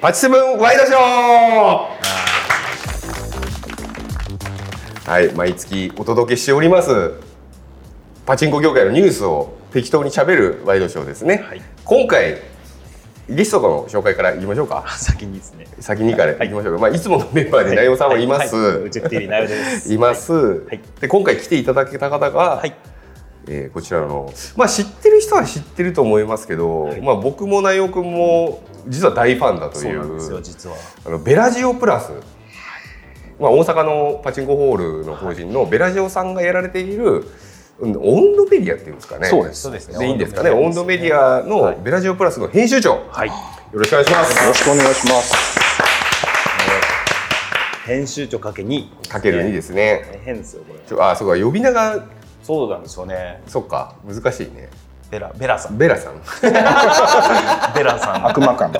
パチセブンワイドショー。はい。毎月お届けしておりますパチンコ業界のニュースを適当にしゃべるワイドショーですね、はい。今回ゲストの紹介からいきましょうか。先にですね。先にからい。きましょうか、まあ、いつものメンバーで内容さんはいます、はい。はい、宇宙 TV なよです。い。ます、い。で今回来てい。ただけた方が、はい。えーこちらの、まあ、知ってる人は知ってると思いますけど、はい。まあ、僕も内容君も実は大ファンだとそいううなんですよ、実は。あのベラジオプラス、まあ、大阪のパチンコホールの法人のベラジオさんがやられている、うん温度メディアっていうんですかね。そうです。そうですね。でいいんですかね。温温度メディィアのベラジオプラスの編集長、はい。よろしくお願いします。よろしくお願いします。編集長かけに。かける2ですね。大変ですよ、これ。あそうか呼び名がそうなんですよね。そっか難しいねベラ、ベラさん。ベラさん ベラさん。悪魔感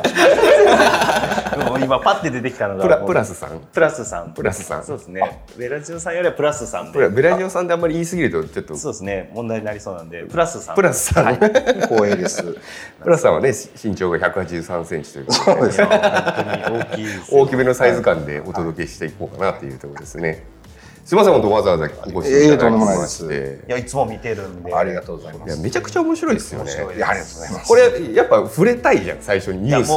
今パッて出てきたのが。プラスさんプラスさん。プラスさんそうですね。ベラジオさんよりはプラスさんで。ベラジオさんであんまり言い過ぎるとちょっとそうですね。問題になりそうなんで、プラスさん。プラスさん、光栄です。プラスさんはね身長が183センチということでそうですいや本当に大きいですよ。大きめのサイズ感でお届けしていこうかなっていうところですね。すみません、本当わざわざお越しいただきまして。いや、いつも見てるんで。ありがとうございまいやす。めちゃくちゃ面白いですよね。いいやありがとうございます。これやっぱ触れたいじゃん最初にニュース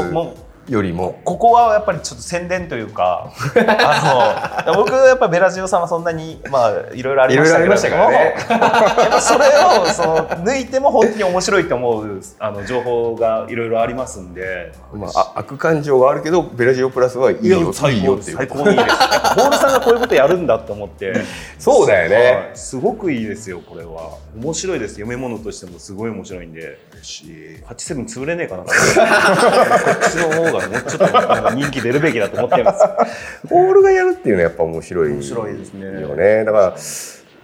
よりも。ここはやっぱりちょっと宣伝というかあの僕やっぱベラジオさんはそんなにまあいろいろありましたけれどもねそれをその抜いても本当に面白いと思うあの情報がいろいろありますんで。まああ悪感情はあるけどベラジオプラスはいいよいいよっていう最高にいいです。ホールさんがこういうことやるんだと思って。そうだよねはいすごくいいですよこれは。面白いです。読み物としてもすごい面白いんで。八セブン潰れねえかな。こっち の方がもうちょっとなんか人気出るべきだと思ってます。ホールがやるっていうのはやっぱ面白い面白いですねよね。だから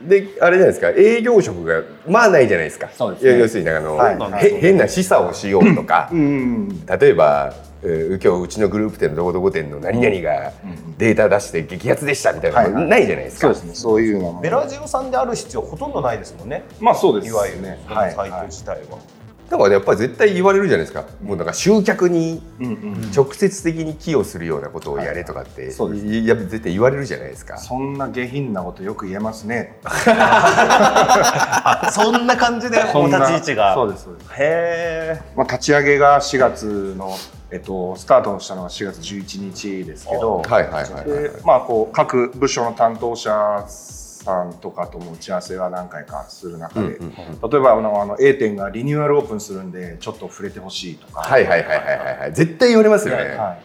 であれじゃないですか営業職がまあないじゃないですか。そうですねいや要するにあの、はいへ変な示唆をしようとか。うん。例えば、えー今日うちのグループ店のどこどこ店の何々がデータ出して激アツでしたみたいなのはいないじゃないですか。そうですね。そういうのも。ベラジオさんである必要ほとんどないですもんね。まあそうですいわゆるね。このはい。サイト自体は。だからねやっぱり絶対言われるじゃないですか。もうなんか集客にうんうん。直接的に寄与するようなことをやれとかって、そうですいや絶対言われるじゃないですか。そんな下品なことよく言えますね。あそんな感じでお立ち位置が。そうですそうです。へえ。まあ立ち上げが4月のえっとスタートしたのが4月11日ですけど。はいはいはいはい、でまあこう各部署の担当者さんとかとも打ち合わせは何回かする中で、うんうんうん。例えばあのあの A 店がリニューアルオープンするんでちょっと触れてほしいとか、はいはいはいはいはいはい。絶対言われますよね。はい。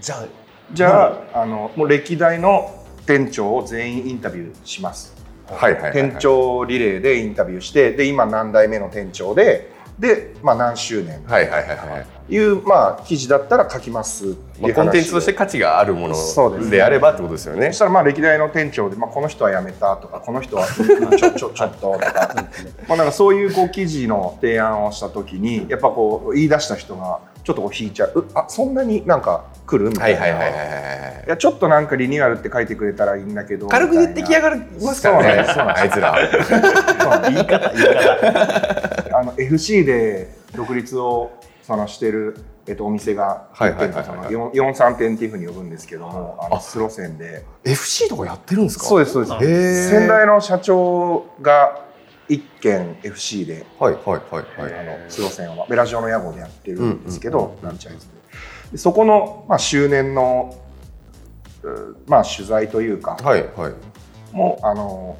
じゃあじゃあ,、あのもう歴代の店長を全員インタビューします、はいはいはいはい。店長リレーでインタビューしてで今何代目の店長でで、まあ、何周年。はいはいはいはい。いう、まあ、記事だったら書きますってまあ、いう話コンテンツとして価値があるもそうです。のであればってことですよね。そし。たらまあ歴代の店長で、まあ、この人は辞めたとかこの人は ちょちょちょっととかまあなんかそういうこう記事の提案をした時にやっぱこう言い出した人がちょっとこう引いちゃう。うあそんなになんか来るみたいいはいはいはいはいいやちょっとなんかリニューアルって書いてくれたらいいんだけど軽く言ってきやがりますからね。そうなんです。あいつら。言い方言い方。あの FC で独立をそのしてる、えっと、お店がはいはいはいはい。その四四三店っていうふうに呼ぶんですけどもあのあ。スロ線で。FC とかやってるんですか？そうですそうです。先代の社長が一軒 FC で。はいはいはいはい。あのスロ線は。ベラジオの屋号でやってるんですけど、なんちゃいですで。そこの、まあ、周年の、うまあ、取材というか、はいはい。もあの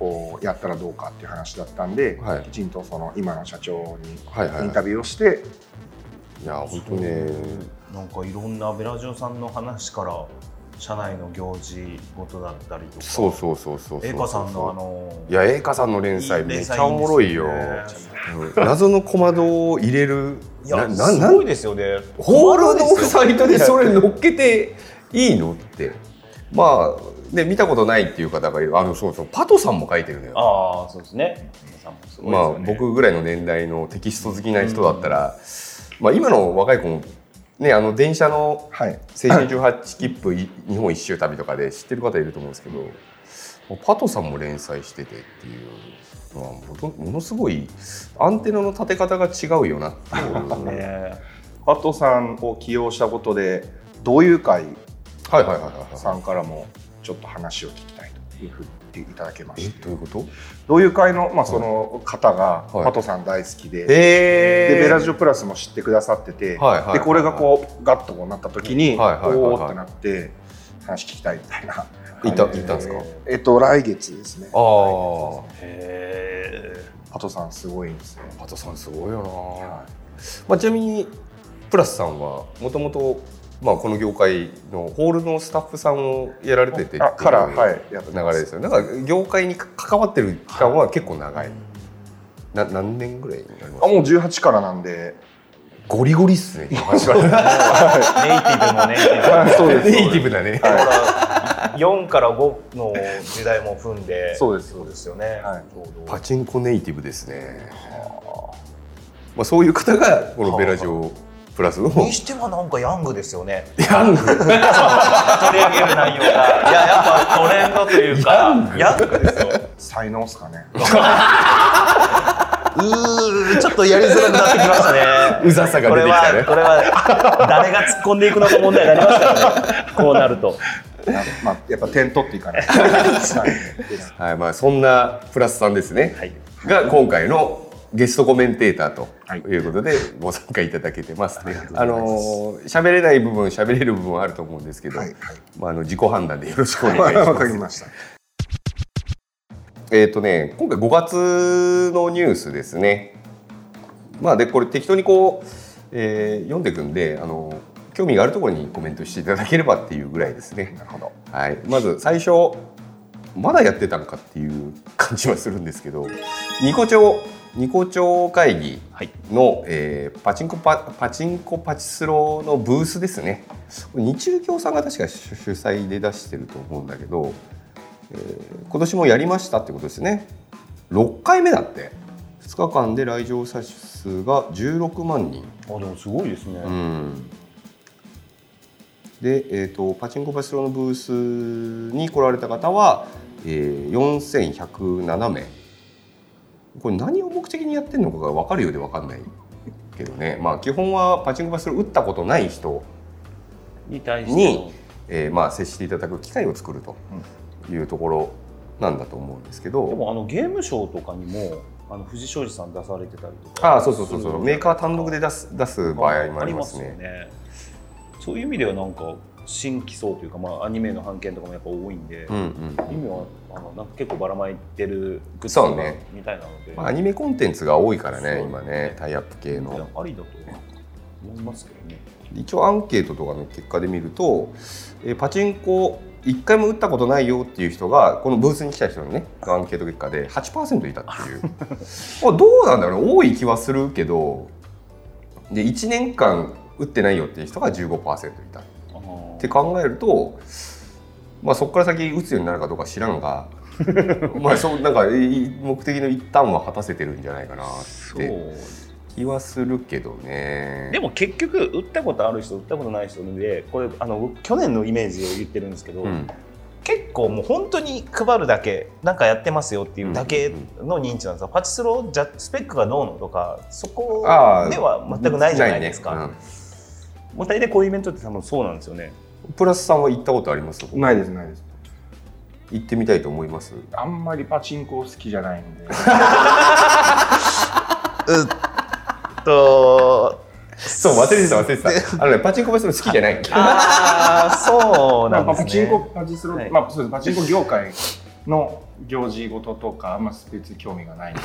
こうやったらどうかっていう話だったんで、はいきちんとその今の社長にはいはいはいインタビューをして、いや本当にね。なんかいろんなベラジオさんの話から社内の行事ごとだったりとか。そうそうそうそうそう。栄華さんのあのいや栄華さんの連載いいめっちゃおもろいよ。連載いいですうん謎の小窓を入れる。いやなななんすごいですよね。ホールのサイトでそれ乗っけていいのって。まあね見たことないっていう方がいる。あのそうそうパトさんも書いてるのよ。ああそうですね。皆さんもすごいまあ。僕ぐらいの年代のテキスト好きな人だったら、まあ今の若い子もねあの電車のはい、青春18切符い日本一周旅とかで知ってる方いると思うんですけどパトさんも連載しててっていうのはものものすごいアンテナの立て方が違うよなっていう ねパトさんを起用したことでどういう会はいはいはいはいさんからもちょっと話を聞きたいというふうに言っていただけまえして。どういうこと？どういう会の,、まあその方がはい。パトさん大好きで、へでベラジオプラスも知ってくださってて、でこれがこうガッとこうなった時に、おおってなって話聞きたいみたいな。いたいたんですか？えっと来月ですね。ああへパトさんすごいんですよ。パトさんすごいよな、まあ、ちなみにプラスさんはもともとまあこの業界のホールのスタッフさんをやられててっていうあからはいやって流れですよね。だから業界に関わってる期間は結構長い。な何年ぐらいになります？あもう18からなんで。ゴリゴリっすね。ネイティブもネイティブそうです。ネイティブだね、だから4から5の時代も踏んでそうです。そうですよね、はい。パチンコネイティブですね、まあ、そういう方がこのベラジオプラスの。にしてはなんかヤングですよね。ヤング？取り上げる内容が。いややっぱトレンドというか。ヤング？ですよ。才能っすかね。うーちょっとやりづらくなってきましたね。うざさが出てきたね。はこれは誰が突っ込んでいくのか問題になりますからね。こうなると。まあやっぱ点取っていかないと。はいはいまあ、そんなプラスさんですね、はい。が今回のゲストコメンテーターとはいいうことでご参加いただけてますね。あありがとうございますの喋れない部分喋れる部分はあると思うんですけど、はいはいまああの自己判断でよろしくお願いします。わかりました。えっ、とね今回5月のニュースですね。まあでこれ適当にこう、えー読んでいくんであの興味があるところにコメントしていただければっていうぐらいですね。なるほど。はい、まず最初まだやってたんかっていう感じはするんですけどニコ町ニコ町会議の、えーパチンコパパチンコパチスロのブースですね。日中協さんが確か主主催で出してると思うんだけど、えー今年もやりましたってことですね。6回目だって。2日間で来場者数が16万人。あでもすごいですね、うん。で、えー、とパチンコパチスロのブースに来られた方は、えー、4107名これ何を目的にやってるのかが分かるようで分かんないけどね。まあ基本はパチンコパチスロ打ったことない人、に対してえーまあ、接していただく機会を作るというところなんだと思うんですけど、でもあのゲームショーとかにもあの藤庄司さん出されてたりとか。ああそうそうそうそうメーカー単独で出す出す場合もありますね。よね。そういう意味ではなんか新規層というか、まあ、アニメの版権とかもやっぱ多いんで、うんうん意味はあのなんか結構ばらまいてるグッズね。みたいなので、まあ、アニメコンテンツが多いからねそう今ねタイアップ系の。ありだと思いますけどね。一応アンケートとかの結果で見ると、えーパチンコ一回も打ったことないよっていう人がこのブースに来た人のねアンケート結果で8%いたっていう。あどうなんだろうね。多い気はするけどで1年間打ってないよっていう人が15%いたって考えると、まあ、そこから先打つようになるかどうか知らんが まあそうなんか目的の一端は果たせてるんじゃないかなってそう。気はするけどね。でも結局打ったことある人打ったことない人でこれあの僕去年のイメージを言ってるんですけど、うん。結構もう本当に配るだけなんかやってますよっていうだけの認知なんですよ、パチスロじゃスペックがどうのとかそこでは全くないじゃないですか、ね。もう大体こういうイベントって多分そうなんですよね。うんプラスさんは行ったことあります？ないですないです。行ってみたいと思います？あんまりパチンコ好きじゃないんで。と。そう忘れてた忘れてた。あのねパチンコパチスロ好きじゃないああそうまあ、なんですね。パチンコパチスロ、はいまあそうですパチンコ業界の行事事とかあんま別に興味がない。んで。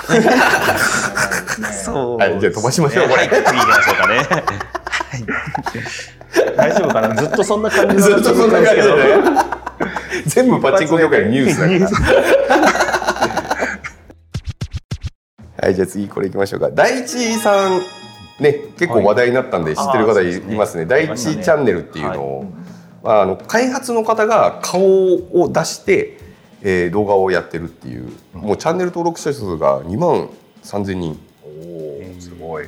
そうはいじゃあ飛ばしましょうこれ。はい次行きましょうかね。はい大丈夫かな？ずっとそんな感じのずっとそんな感じですけど。で全部パチンコ業界のニュースだから。はいじゃあ次これいきましょうか。第一さん。ね結構話題になったんで知ってる方いあーそうですね。ますね第一チャンネルっていうのを、まあ、あの開発の方が顔を出して、えー動画をやってるっていう。もうチャンネル登録者数が2万3000人。おおすごい。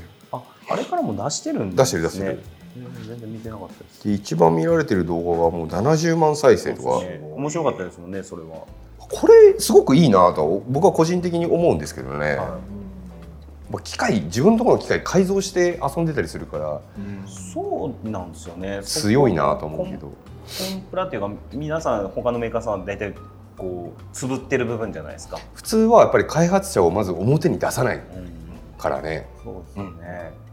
ああれからも出してるんですね。出してる出してる。うん全然見てなかったです。で一番見られてる動画がもう70万再生とか、ね。面白かったですもんねそれは。これすごくいいなと僕は個人的に思うんですけどね、まあ機械自分のところの機械改造して遊んでたりするから。そうなんですよね。強いなと思うけど。コンプラっていうか皆さん他のメーカーさんは大体こうつぶってる部分じゃないですか、普通はやっぱり開発者をまず表に出さないうん、からね、そうですよね、うん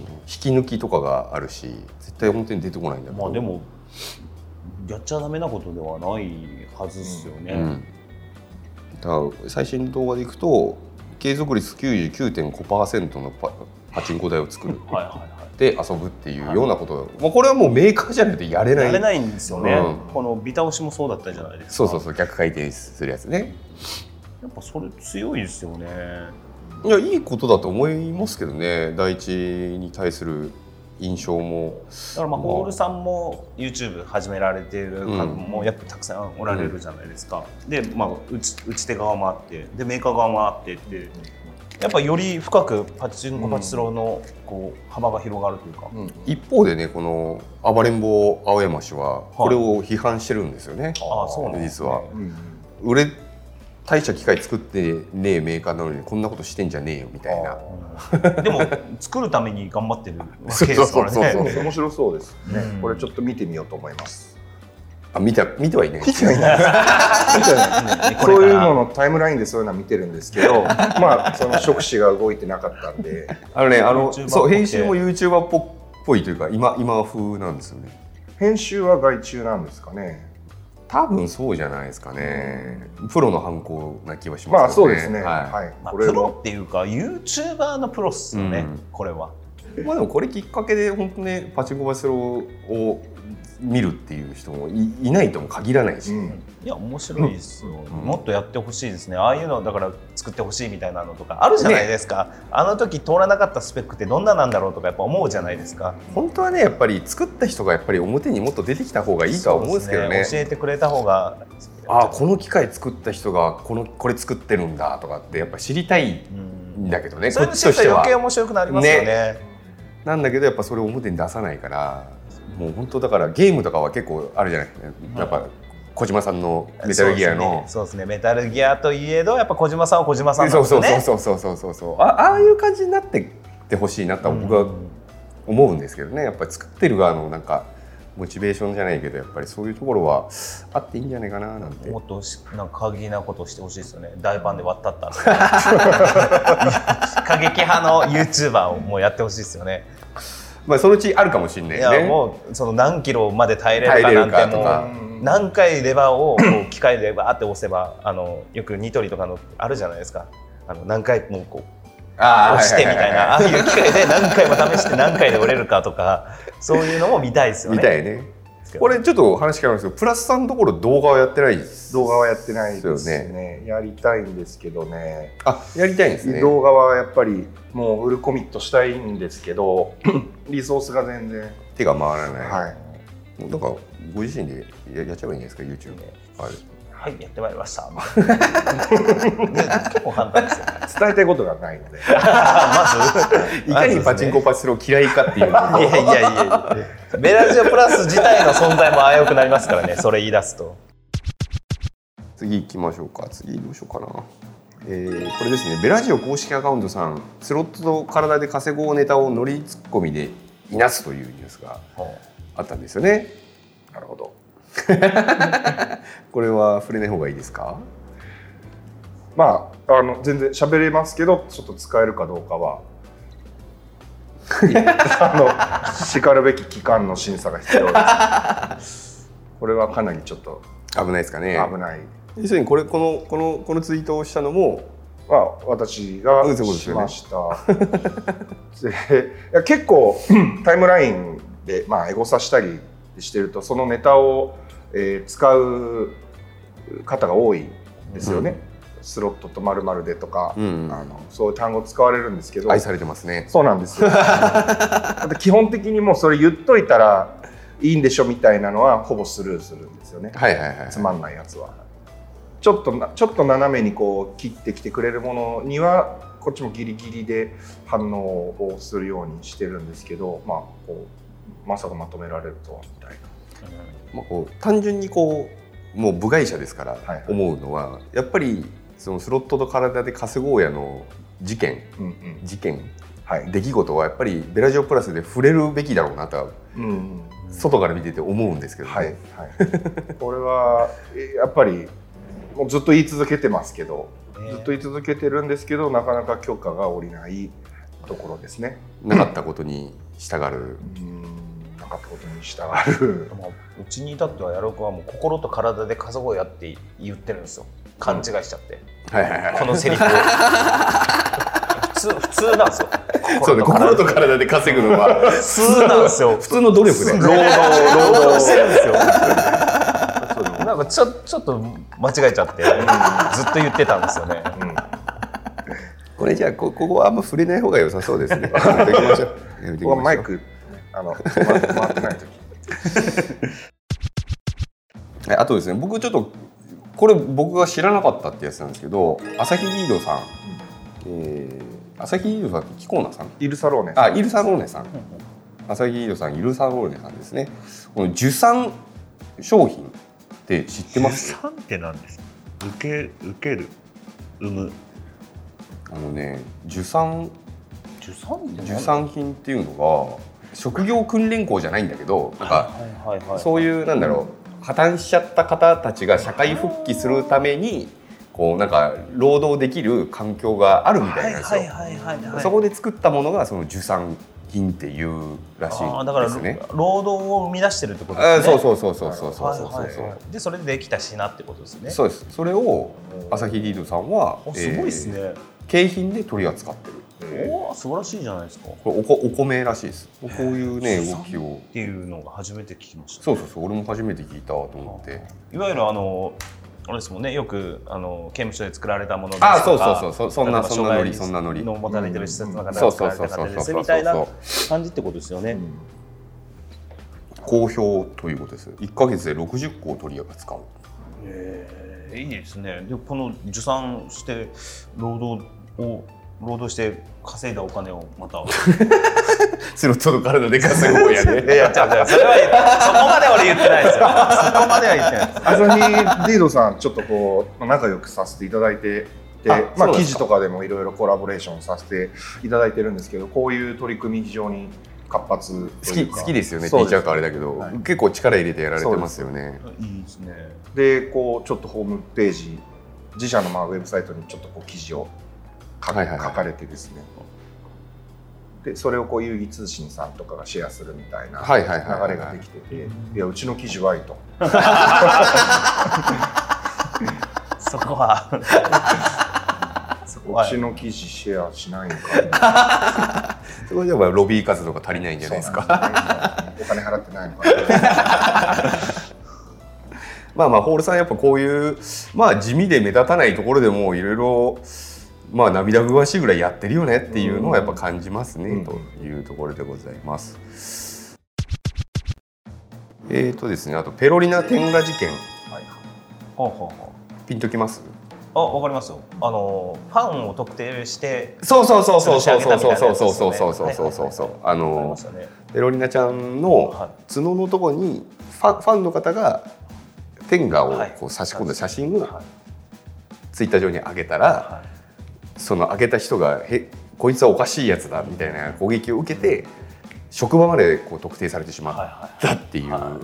引き抜きとかがあるし絶対表に出てこないんだけど。まあでもやっちゃダメなことではないはずですよね、うん、だから最新の動画でいくと継続率99.5%のパパチンコ台を作る。はいはいはい。で遊ぶっていうようなこと、まあ、これはもうメーカーじゃないとやれない。やれないんですよね、うん。このビタ押しもそうだったじゃないですか。そうそうそう。逆回転するやつね。やっぱそれ強いですよねいやいいことだと思いますけどね。第一に対する印象も。だからまあまあ。ホールさんも YouTube 始められている方もやっぱたくさんおられるじゃないですか、で、まあ、打ち打ち手側もあってでメーカー側もあってってやっぱより深くパチンコパチスローのこう幅が広がるというか、一方でねこの暴れん坊青山氏はこれを批判してるんですよね、ああそうなんですね。実は。売れ大した機械作ってねえメーカーなのにこんなことしてんじゃねえよみたいな。うんでも作るために頑張ってるわけですからね。面白そうですね、うん。これちょっと見てみようと思います。あ見た見てはいない。見てはいない そういうののタイムラインでそういうのは見てるんですけど まあその触手が動いてなかったんで。あのねあのそう編集も YouTuber っぽいというか今今風なんですよね。編集は外注なんですかね多分そうじゃないですかね。プロの犯行な気はしますよね。まあそうですね。ははい、まあ、プロもっていうか YouTuber のプロっすよね、うん。これは。い、まあでもこれきっかけで本当ねパチンコバスロを見るっていう人もいいないとも限らないし、うん。いや面白いですよ、うん。もっとやってほしいですね。ああいうのだから作ってほしいみたいなのとかあるじゃないですか、あの時通らなかったスペックってどんななんだろうとかやっぱ思うじゃないですか。本当はねやっぱり作った人がやっぱり表にもっと出てきた方がいいとは思うんですけどね。そう教えてくれた方が。あこの機械作った人がこのこれ作ってるんだとかってやっぱ知りたいうんんだけどね、それこの知ると余計面白くなりますよね。なんだけどやっぱそれを表に出さないからもう本当だからゲームとかは結構あるじゃないですか、やっぱ小島さんのメタルギアの。そうですね。そうですねメタルギアといえどやっぱ小島さんは小島さんなんそうですよね。そうそうそうそうそうそう。あああいう感じになってってほしいなとは僕は思うんですけどね。やっぱり作ってる側のなんかモチベーションじゃないけどやっぱりそういうところはあっていいんじゃないかななんて。もっとしなんか過激なことをしてほしいですよね。大パンで割ったった 過激派の YouTuber をもうやってほしいですよねまあそのうちあるかもしれないいね。やもうその何キロまで耐えれるかなんてもかとか。う何回レバーをこう機械でバーって押せばあのよくニトリとかのあるじゃないですか。あの何回もこうあ押してみたいなああいう機械で何回も試して何回で折れるかとかそういうのも見たいですよね。みたいねこれちょっと話変わるんですけどプラスさんのところ動画はやってないです動画はやってないですそうよね。やりたいんですけどね。あやりたいんですね。動画はやっぱりもうフルコミットしたいんですけど リソースが全然。手が回らない、はい。なんかご自身でややっちゃえばいいんじゃないですか？YouTube はいはいやってまいりました。ね結構簡単ですよ。伝えたいことがないので。まずいかにパチンコパチスロー嫌いかっていう。いやいやいやいや。ベラジオプラス自体の存在も危うくなりますからね。それ言い出すと。次行きましょうか。次どうしようかな。えーこれですね。ベラジオ公式アカウントさんスロットと体で稼ごうネタを乗りツッコミでいなすというニュースがあったんですよね。なるほど これは触れない方がいいですか？まああの全然喋れますけどちょっと使えるかどうかは。あのしかるべき機関の審査が必要です。これはかなりちょっと危ないですかね？危ない、要するにこれこのこのこのツイートをしたのもまあ、私がしました。でいや結構タイムラインで、まあ、エゴサしたりしてるとそのネタを、えー使う方が多いですよね。スロットとまるでとか、うんあのそういう単語使われるんですけど愛されてますねそうなんですよ。基本的にもうそれ言っといたらいいんでしょみたいなのはほぼスルーするんですよね。はいはいはいつまんないやつは。ちょっとなちょっと斜めにこう切ってきてくれるものにはこっちもギリギリで反応をするようにしてるんですけど、まあこうまさかまとめられるとはみたいな。まあ、こう単純にこうもう部外者ですからはいはい。思うのは、やっぱりそのスロットと体で稼ごうやの事件うんうん。事件はい。出来事はやっぱりベラジオプラスで触れるべきだろうなとはうんうん外から見てて思うんですけどね、はいはい。これはえやっぱりもうずっと言い続けてますけどね。ずっと言い続けてるんですけどなかなか許可が下りないところですね。なかったことに従う。うんなかったことに従う。まあうちに至ってはやろうくはもう心と体で稼ごうやって言ってるんですよ。勘違いしちゃって、はいはいはい。このセリフを。普通普通なんですよ。そうね心と体で稼ぐのは。普通なんですよ。普通の努力で労働労働してるんですよ。なんかちょちょっと間違えちゃってずっと言ってたんですよね。これじゃあこここはあんま触れない方が良さそうですね。やめておきましょう。やめておきましょう。ここはマイクあの回回ってない時。はいあとですね僕ちょっとこれ僕が知らなかったってやつなんですけど朝日リードさん、えー、朝日リードさんってキコーナさん？イルサローネあイルサローネさん。朝日リードさんイルサローネさんですね。この受産商品って知ってます？産って何ですか？受け受ける産む。あのね受産受産受産品っていうのが職業訓練校じゃないんだけどなんかそういうなんだろう破綻しちゃった方たちが社会復帰するためにこうなんか労働できる環境があるみたいなんですよ。そこで作ったものがその受産品っていうらしいですね。労働を生み出してるってことあですねーそうそうそうそうそうそうそうそうでそれでできた品ってことですねそうです。それを朝日リードさんはおすごいですね、えー景品で取り扱ってる。おお素晴らしいじゃないですかっこれおこお米らしいです。こういうね動きを。ていうのが初めて聞きましたそうそうそう。俺も初めて聞いたと思って。いわゆるあのあれですもんねよくあの刑務所で作られたものですとかあそうそうそうそうそんなそんなノリそんなノリの持たれてる施設の方そうが作そうられた方ですそうそうそうそうみたいな感じってことですよね、好評ということです。1ヶ月で60個を取り扱う。えーいいですねでこの受産して労働を労働して稼いだお金をまた。スロットの体で稼ごうやいね。や違う違う。それはそこまで俺言ってないですよ。そこまでは言ってないです。朝日リードさんちょっとこう仲良くさせていただいててあまあ、記事とかでもいろいろコラボレーションさせていただいてるんですけどこういう取り組み非常に活発好きというか。好きですよねって言っちゃうとあれだけど、はい。結構力入れてやられてますよね。いいですね。でこうちょっとホームページ自社のまあウェブサイトにちょっとこう記事を書,、はいはいはい。書かれてですね。でそれをこう遊戯通信さんとかがシェアするみたいな流れができてていやうちの記事はいいと。そこは。そこはうちの記事シェアしないのか そこではロビー活動が足りないんじゃないですか。お金払ってないのかな。まあまあホールさんやっぱこういうまあ地味で目立たないところでもいろいろまあ涙ぐましいぐらいやってるよねっていうのはやっぱ感じますね、うん。というところでございます。えーとですねあとペロリナ天下事件。ほうほうほうピンときます？あ、わかりますよ。あのファンを特定してそうそうそうそうそうそうそうそうそうそうそう。そうそうそうあの。ペロリナちゃんのはい。角のとこにファンファンの方が天下をはい。こう差し込んだ写真をはい。ツイッター上に上げたら、はいその上げた人がへこいつはおかしいやつだみたいな攻撃を受けて職場までこう特定されてしまったっていう、は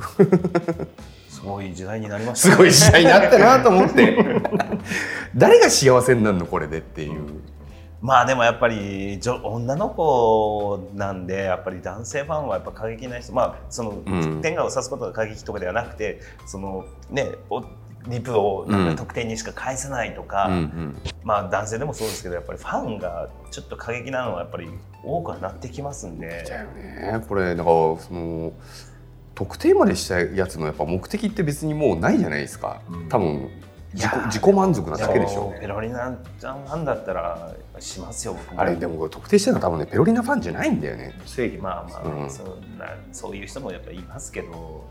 すごい時代になりましたね。すごい時代になったなと思って。誰が幸せになるのこれでっていう、まあでもやっぱり女女の子なんでやっぱり男性ファンはやっぱ過激な人まあその、ん。天下を指すことが過激とかではなくてそのねおリプをなんうん。か特定にしか返せないとか、うんうんまあ男性でもそうですけどやっぱりファンがちょっと過激なのはやっぱり多くはなってきますんで。ね。これだからその特定までしたやつのやっぱ目的って別にもうないじゃないですか、うん。多分自己自己満足なだけでしょもペロリナちゃんファンだったらしますよ僕も。あれでも特定してるのは多分ねペロリナファンじゃないんだよね。正義まあまあ、うん。そんなそういう人もやっぱりいますけど。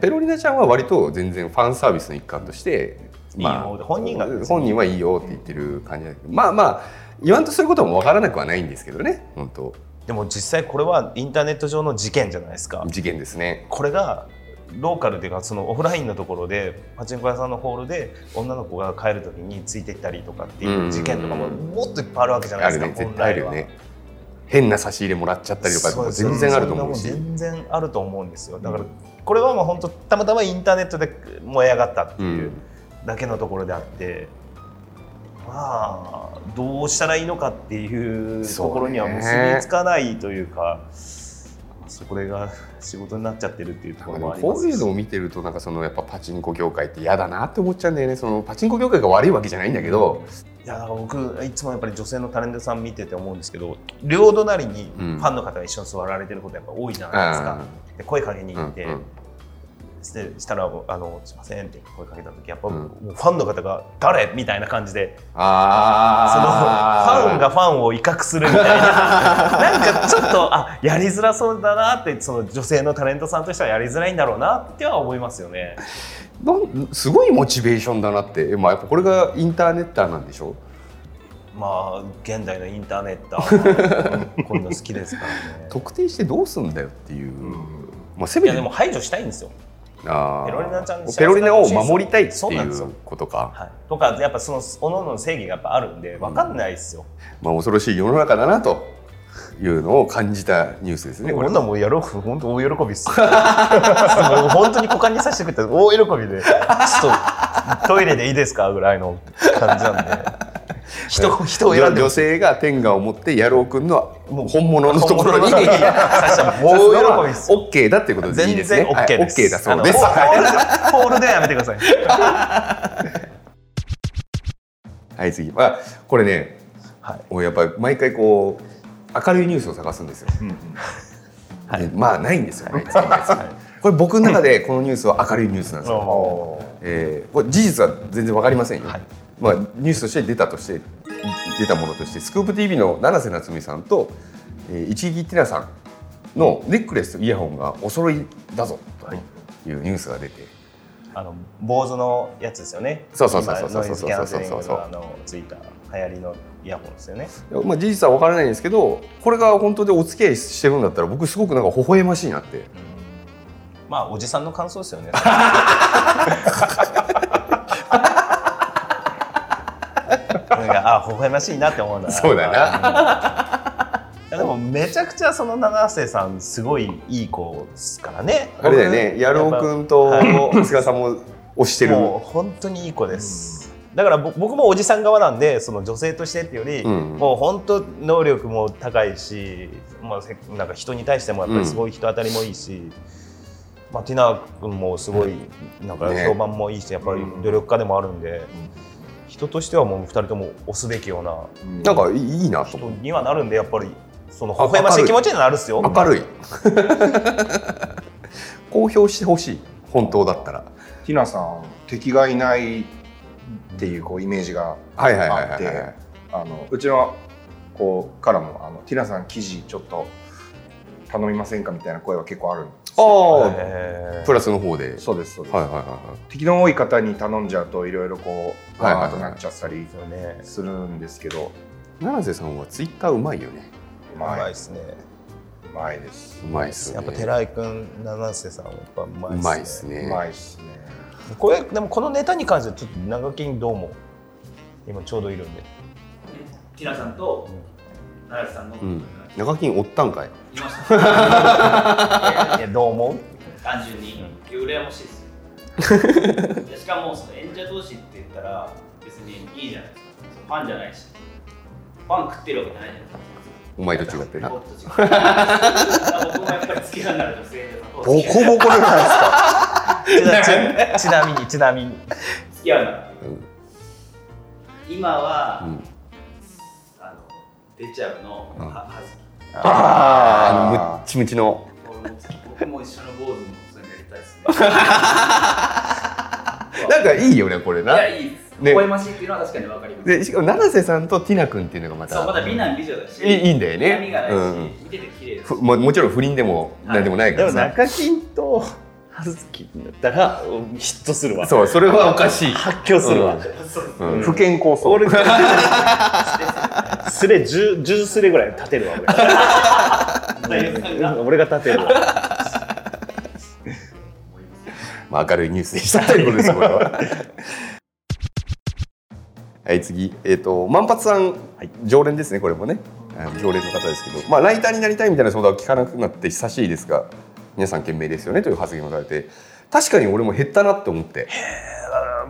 ペロリナちゃんは割と全然ファンサービスの一環として、いいよ本人が。本人はいいよって言ってる感じだけど。まあまあ言わんとすることも分からなくはないんですけどね。本当。でも実際これはインターネット上の事件じゃないですか。事件ですね。これがローカルっていうかそのオフラインのところでパチンコ屋さんのホールで女の子が帰る時についてったりとかっていう事件とかももっといっぱいあるわけじゃないですか、あるね。絶対あるよね。変な差し入れもらっちゃったりとかも全然あると思うし。全然あると思うんですよ。だからこれはもう本当たまたまインターネットで燃え上がったっていうだけのところであって、まあどうしたらいいのかっていうところには結びつかないというかそこれが仕事になっちゃってるっていうところもあります。こういうのを見てるとなんかそのやっぱパチンコ業界って嫌だなって思っちゃうんだよね。そのパチンコ業界が悪いわけじゃないんだけど、いや僕いつもやっぱり女性のタレントさん見てて思うんですけど両隣にフうん。ァンの方が一緒に座られてることやっぱ多いじゃないですか。で声かけに行って、うんうんしてしたらあの「すいません」って声かけた時やっぱ、うん。もうファンの方が「誰?」みたいな感じで。そのフあァンがファンを威嚇するみたいな。なんかちょっとあやりづらそうだなってその女性のタレントさんとしてはやりづらいんだろうなっては思いますよね。すごいモチベーションだなって、まあ、やっぱこれがインターネッターなんでしょ？まあ現代のインターネットは こういうの好きですからね。特定してどうすんだよっていう、うん。まあ、せいめてやでも排除したいんですよ。ペロリナちゃんペロリナを守りたいっていそうなんですよ。うことか、はい、とかやっぱその各々の正義がやっぱあるんで分かんないですよ。まあ、恐ろしい世の中だなというのを感じたニュースですねこんなんもうやろう本当大喜びっすよ。もう本当に股間にさせてくれたら大喜びで。ちょっとトイレでいいですかぐらいの感じなんで 人人を選んで女性が天下を持って野郎くんの本物のところに もう大喜びっすよ。オッケーだっていうことでいい全ですね。然 OK です。はい OK だそうです。ホールでやめてください。はい次。まあこれね、はいもうやっぱり毎回こう明るいニュースを探すんですよ。でまあないんですよね。これ僕の中でこのニュースは明るいニュースなんですよ。おえーこれ事実は全然わかりませんよ。はいまあニュースとして出たとして出たものとしてスクープ TV の七瀬夏美さんと、えー、一撃ティナさんのネックレスとイヤホンがお揃いだぞというニュースが出て。あの坊主のやつですよね。そうそうそうそうそうそうそうのあのついた流行りのイヤホンですよね。まあ、事実は分からないんですけどこれが本当でお付き合いしてるんだったら僕すごくなんか微笑ましいなってまあおじさんの感想ですよね。なんかあ微笑ましいなって思うな。そうだな。い やでもめちゃくちゃその七瀬さんすごいいい子ですからね。あれだよね。野郎くんとはい。長谷川さんも推してる、もう本当にいい子です。だからぼ僕もおじさん側なんでその女性としてっていうより、うん。もう本当能力も高いし、まあ、せなんか人に対してもやっぱりすごい人当たりもいいし、まあ、ティナ君もすごいなんかね評判もいいし、やっぱり努力家でもあるんで、人としてはもう2人とも推すべきようななんかいいなと人にはなるんでやっぱりその微笑ましい気持ちにはなるっすよ。明るい。公表してほしい。本当だったら。ティナさん敵がいないっていうこうイメージがはいはいはいあってうちの子からもあのティナさん記事ちょっと頼みませんかみたいな声は結構ある。んですよああプラスの方で。そうですそうです、はいはいはいはい。敵の多い方に頼んじゃうといろいろこうはいはとなっちゃったりでするんですけど。七瀬さんはツイッターうまいよね。ううまいですね。うまいです。うまいっすやっぱ寺井君七瀬さんはやっぱうまいっすね。うまいっすね。うまいっすね。これでもこのネタに関してはちょっと長金どうも今ちょうどいるんで。ティナさんと奈良さんの、うん中金おったんかい。いました。いやどう思う？単純に、いや羨ましいですよ。いやしかもその演者同士って言ったら別にいいじゃないですか。ファンじゃないし、ファン食ってるわけじゃないじゃないですか。お前と違ってな。僕と違うだから僕もやっぱり付き合うなら女性演者さんとボコボコじゃないですか。ち なちなみにちなみに。付き合うなら、うん。今は、うん。あのデチャブのうん。ははずき。あのむあっちむちの俺も僕も一緒の坊主もそういうのやりたいですね。なんかいいよねこれな。いやいいです。ね。微笑ましいっていうのは確かにわかります。でしかも七瀬さんとティナ君っていうのがまた。そうまだ美男美女だし、いいいいんだよね。闇がないし、うん。見てて綺麗です。ふももちろん不倫でも何でもないかでもらさ、中金と葉月だったらヒットするわ。そうそれはおかしい。発狂するわ、不健康そう。俺スレ 10, 10スレぐらい立てるわ俺。俺が立てるわ。まあ、明るいニュースでしたということですこれは。はい次、えっと万発さん、常連ですねこれもね。常連の方ですけど、まあ、ライターになりたいみたいな相談は聞かなくなって久しいですが皆さん賢明ですよねという発言をされて。確かに俺も減ったなって思って。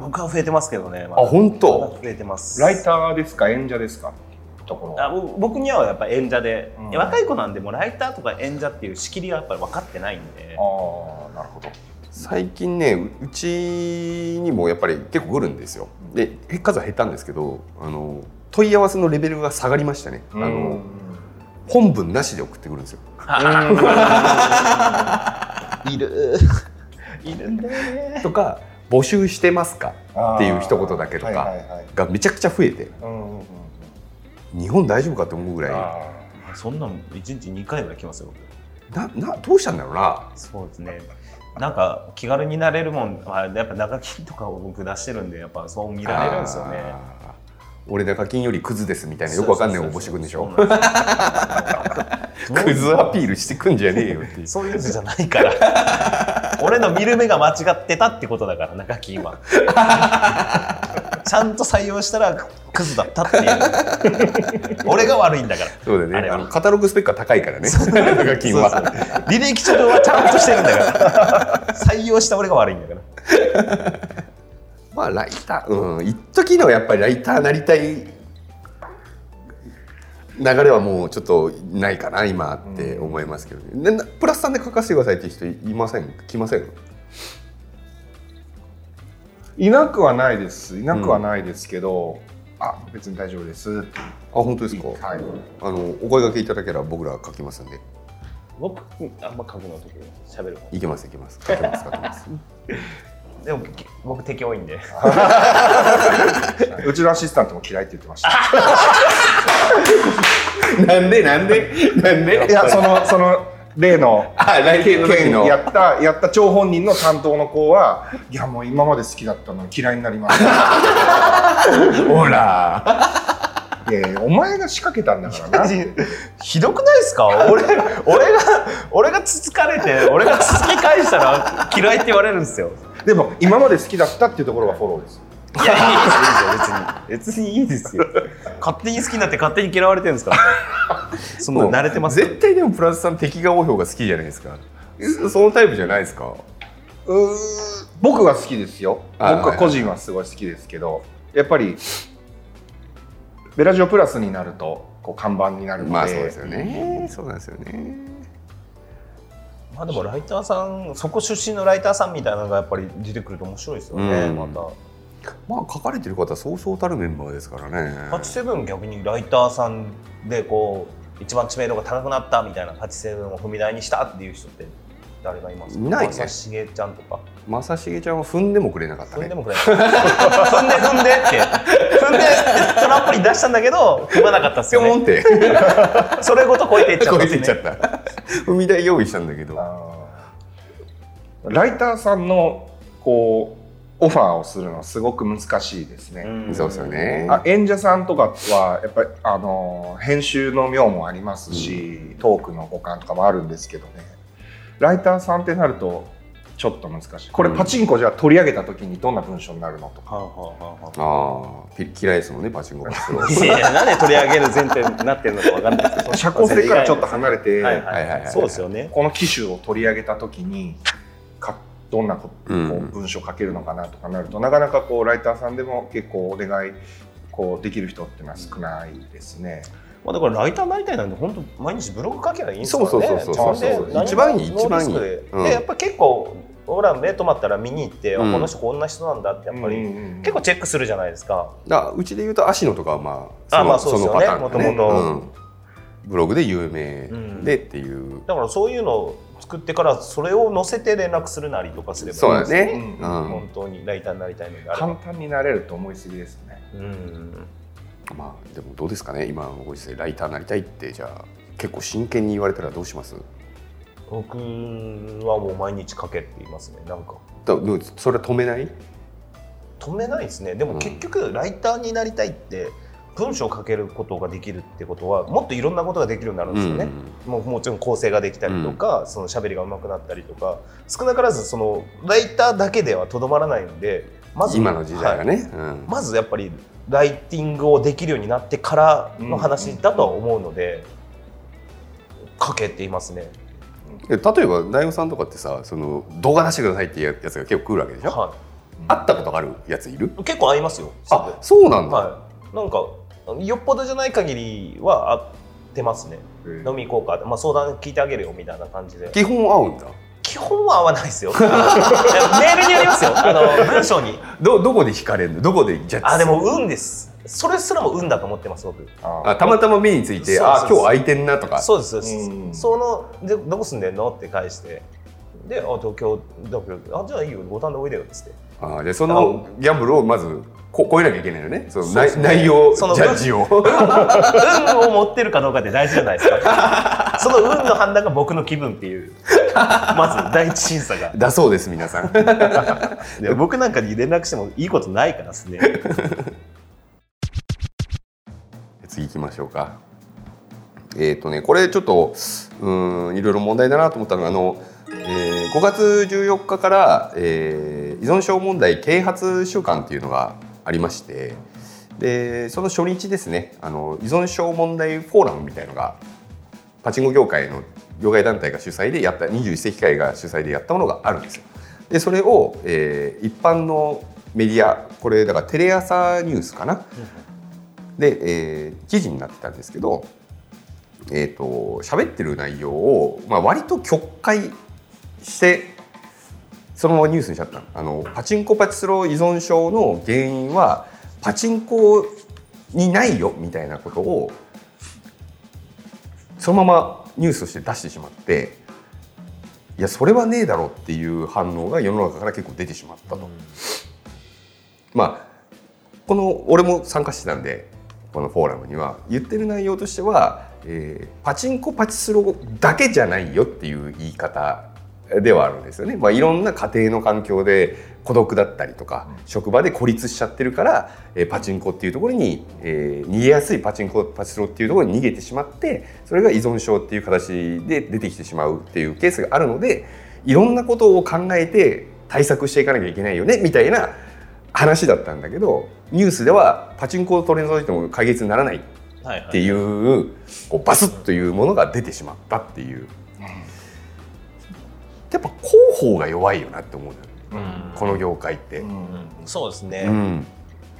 僕は増えてますけどね。まあ本当？増えてます。ライターですか演者ですかところ。僕にはやっぱ演者で、うん。若い子なんでもうライターとか演者っていう仕切りがやっぱり分かってないんで。ああなるほど。最近ねううちにもやっぱり結構来るんですよ。で数は減ったんですけどあの問い合わせのレベルが下がりましたね。あの本文なしで送ってくるんですよ いる。いるんだよね。とか募集してますかっていう一言だけとかがめちゃくちゃ増えて日本大丈夫かって思うぐらい。あそんなの1日2回ぐらい来ますよななどうしたんだろうな。そうですね。なんか気軽になれるもん、まあ、やっぱ長金とかを僕出してるんでやっぱそう見られるんですよね俺中金よりクズですみたいなよくわかんない応募してくんでしょ？クズアピールしてくんじゃねえよっていう。そういうやつじゃないから。俺の見る目が間違ってたってことだから中金は。ちゃんと採用したらクズだったっていう。俺が悪いんだから。そうだね。あのカタログスペックが高いからね。中金は。履歴書はちゃんとしてるんだから。採用した俺が悪いんだからまあライターうん。一時のやっぱりライターなりたい流れはもうちょっとないかな今って思いますけどね、ねプラスさんで書かせてくださいっていう人いません？来ません？いなくはないです。いなくはないですけど、あ別に大丈夫です。あ本当ですか、はい。あのお声掛けいただければ僕ら書きますんで。僕あんま書くの時喋る方いけますいけます。書きます書きます でも僕敵多いんで。うちのアシスタントも嫌いって言ってました。なんでなんでなんで？いやそのその例のやったやった張本人の担当の子はいやもう今まで好きだったのに嫌いになりました。ほら。いやいやお前が仕掛けたんだからな。ひどくないですか？俺俺が俺がつつかれて俺がつつき返したら嫌いって言われるんですよでも今まで好きだったっていうところがフォローです。いやいいですよ別に。別にいいですよ。勝手に好きになって勝手に嫌われてるんですから。そんな慣れてます絶対でもプラスさん敵が多い方が好きじゃないですか。そのタイプじゃないですか？うー僕は好きですよ。あ僕は個人はすごい好きですけどやっぱりベラジオプラスになるとこう看板になるので。まあそうですよね。そうなんですよねまあでもライターさんそこ出身のライターさんみたいなのがやっぱり出てくると面白いですよね、うん。また。まあ書かれてる方はそうそうたるメンバーですからね。パチセブン逆にライターさんでこう一番知名度が高くなったみたいなパチセブンを踏み台にしたっていう人って誰がいますか？いないね。正成ちゃんとか。正成ちゃんは踏んでもくれなかったね。踏んでもくれない踏んで踏んでって。踏んでトランポリン出したんだけど踏まなかったっすよね。ピョンって。それごと超えていっちゃった超えていっちゃった。踏み台用意したんだけど。ライターさんのこうオファーをするのはすごく難しいですね、ん。そうですよね。あ演者さんとかはやっぱりあの編集の妙もありますし、トークの互換とかもあるんですけどねライターさんってなるとちょっと難しい。これうんパチンコじゃあ取り上げた時にどんな文章になるのとか、はあはあはあ嫌いですもんねパチンコパチンコあいやいやなんで取り上げる前提になってるのかわかんないですけど。社交性からちょっと離れて、はいはいはい。はいはいそうですよね。この機種を取り上げた時にかどんなここううん文章書けるのかなとかなるとなかなかこうライターさんでも結構お願いこうできる人っていうのは少ないですね。まあだからライターになりたいなんで本当毎日ブログ書けばいいんですからね。そうそうそうそうそうで何も一番いい一番いい。うん。でやっぱ結構俺ら目止まったら見に行って、あうん。この人こんな人なんだってやっぱり、結構チェックするじゃないですか。だからうちで言うと芦野とかはまああまあそうですよねのパターンだね。もともとうん。ブログで有名でっていう、だからそういうのを作ってからそれを載せて連絡するなりとかすればいいそうだですよね、ううん。本当にライターになりたいのであれば。簡単になれると思いすぎですね。うんまあでもどうですかね。今のご時世ライターになりたいってじゃあ結構真剣に言われたらどうします？僕はもう毎日書けって言いますね。なんか。だそれ止めない？止めないですね。でも結局ライターになりたいって文章を書けることができるってことはもっといろんなことができるようになるんですよね。もうもちろん構成ができたりとか、その喋りが上手くなったりとか少なからずそのライターだけではとどまらないんでまず今の時代ははい。ね、うん。まずやっぱりライティングをできるようになってからの話だとは思うので、書けって言いますね。で例えば大悟さんとかってさその動画出してくださいっていうやつが結構来るわけでしょ、は会ったことがあるやついる？い、結構合いますよ。あそうなんだ、はい、なんかよっぽどじゃない限りは会ってますね。飲み行こうか、まあ、相談聞いてあげるよみたいな感じで。基本会うんだ基本は合わないですよ。メールによりますよ。あの文章に。どどこで惹かれるの？どこでジャッジあでも運です。それすらも運だと思ってます僕。あたまたま目についてあ今日空いてんなとかそうですそうです。うんそのでどこ住んでんの？って返して。で、あ東京だけど、あじゃあいいよ、五反田おいでよっつって。あでそのギャンブルをまずこ超えなきゃいけないよねその内ね内容ジそのャッジを運を持ってるかどうかって大事じゃないですか。その運の判断が僕の気分っていう。まず第一審査が。だそうです皆さん 僕なんかに連絡してもいいことないからですね。次行きましょうかえっ、とねこれちょっとうーんいろいろ問題だなと思ったのがあの、えー5月14日から、えー依存症問題啓発週間っていうのがありましてでその初日ですねあの依存症問題フォーラムみたいのがパチンコ業界の業界団体が主催でやった21世紀会が主催でやったものがあるんですよ。でそれを、えー一般のメディアこれだからテレ朝ニュースかな、で、えー記事になってたんですけど、えー、と喋ってる内容を、まあ、割と曲解してそのままニュースにしちゃった。のあのパチンコパチスロ依存症の原因はパチンコにないよみたいなことをそのままニュースとして出してしまっていやそれはねえだろっていう反応が世の中から結構出てしまったと。まあこの俺も参加してたんでこのフォーラムには言ってる内容としては、えーパチンコパチスロだけじゃないよっていう言い方ではあるんですよね。まあ、いろんな家庭の環境で孤独だったりとか、職場で孤立しちゃってるから、えーパチンコっていうところに、えー逃げやすいパチンコパチスロっていうところに逃げてしまってそれが依存症っていう形で出てきてしまうっていうケースがあるのでいろんなことを考えて対策していかなきゃいけないよねみたいな話だったんだけどニュースではパチンコを取り除いても解決にならないっはいはいていうこうバスッというものが出てしまったっていうやっぱ広報が弱いよなって思うのよ。うん。この業界って、うん。そうですね。うん、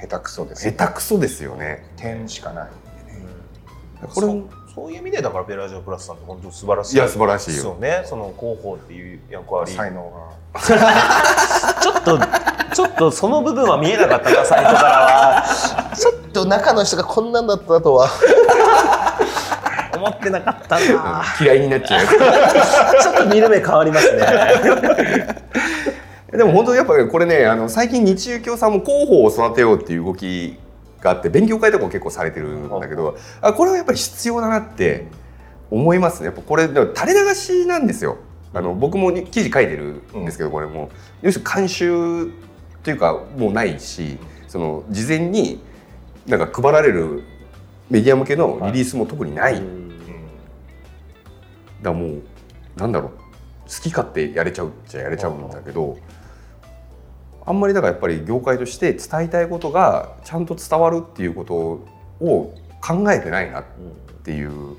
下手くそです。よ下手くそですよね。点しかないこれこれそういう意味でだからベラジオプラスさんって本当素晴らしい。いや素晴らしいよ。ですよね。その広報っていう役割。才能 ちょっとちょっとその部分は見えなかったなサイトからは。ちょっと中の人がこんなんだったとは思ってなかったな。嫌いになっちゃう。ちょっと見る目変わりますね。でも本当やっぱりこれねあの最近日中共さんも広報を育てようっていう動きがあって勉強会とかも結構されてるんだけどあこれはやっぱり必要だなって思いますね。やっぱこれ垂れ流しなんですよ。あの僕も記事書いてるんですけど、これも。要するに監修というかもうないしその事前になんか配られるメディア向けのリリースも特にない、だもうなんだろう。好き勝手やれちゃうっちゃやれちゃうんだけどあんまりだからやっぱり業界として伝えたいことがちゃんと伝わるっていうことを考えてないなっていう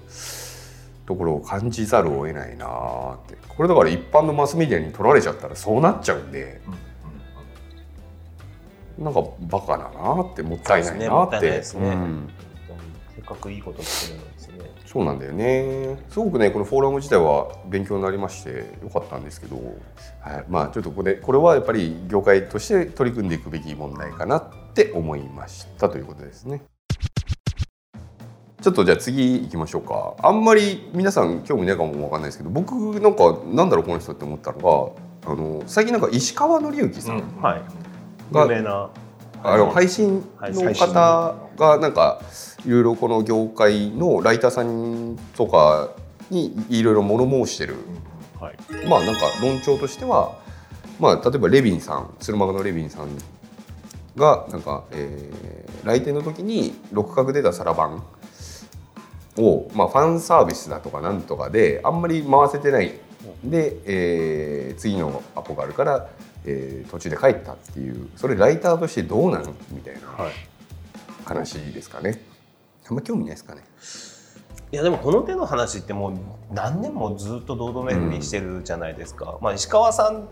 ところを感じざるを得ないなって。これだから一般のマスメディアに取られちゃったらそうなっちゃうんでなんかバカだなってもったいないなってかくいいことしてるのにですね。そうなんだよね。すごくねこのフォーラム自体は勉強になりましてよかったんですけど、はい、まあちょっとこれこれはやっぱり業界として取り組んでいくべき問題かなって思いましたということですね。ちょっとじゃあ次行きましょうか。あんまり皆さん興味ないかもわかんないですけど僕なんかなんだろうこの人って思ったのがあの最近なんか石川紀之さんはい。が有名な。あの配信配の方がなんかいろいろこの業界のライターさんとかにいろいろ物申してる、はい。まあなんか論調としては、まあ、例えばレビンさん鶴間のレビンさんがなんか、えー来店の時に六角出た皿番を、まあ、ファンサービスだとかなんとかであんまり回せてない。で、えー次のアポがあるから、えー途中で帰ったっていう。それライターとしてどうなのみたいなはい。話ですかね。あんま興味ないですかね。いやでもこの手の話ってもう何年もずっと堂々巡りしてるじゃないですか、まあ、石川さん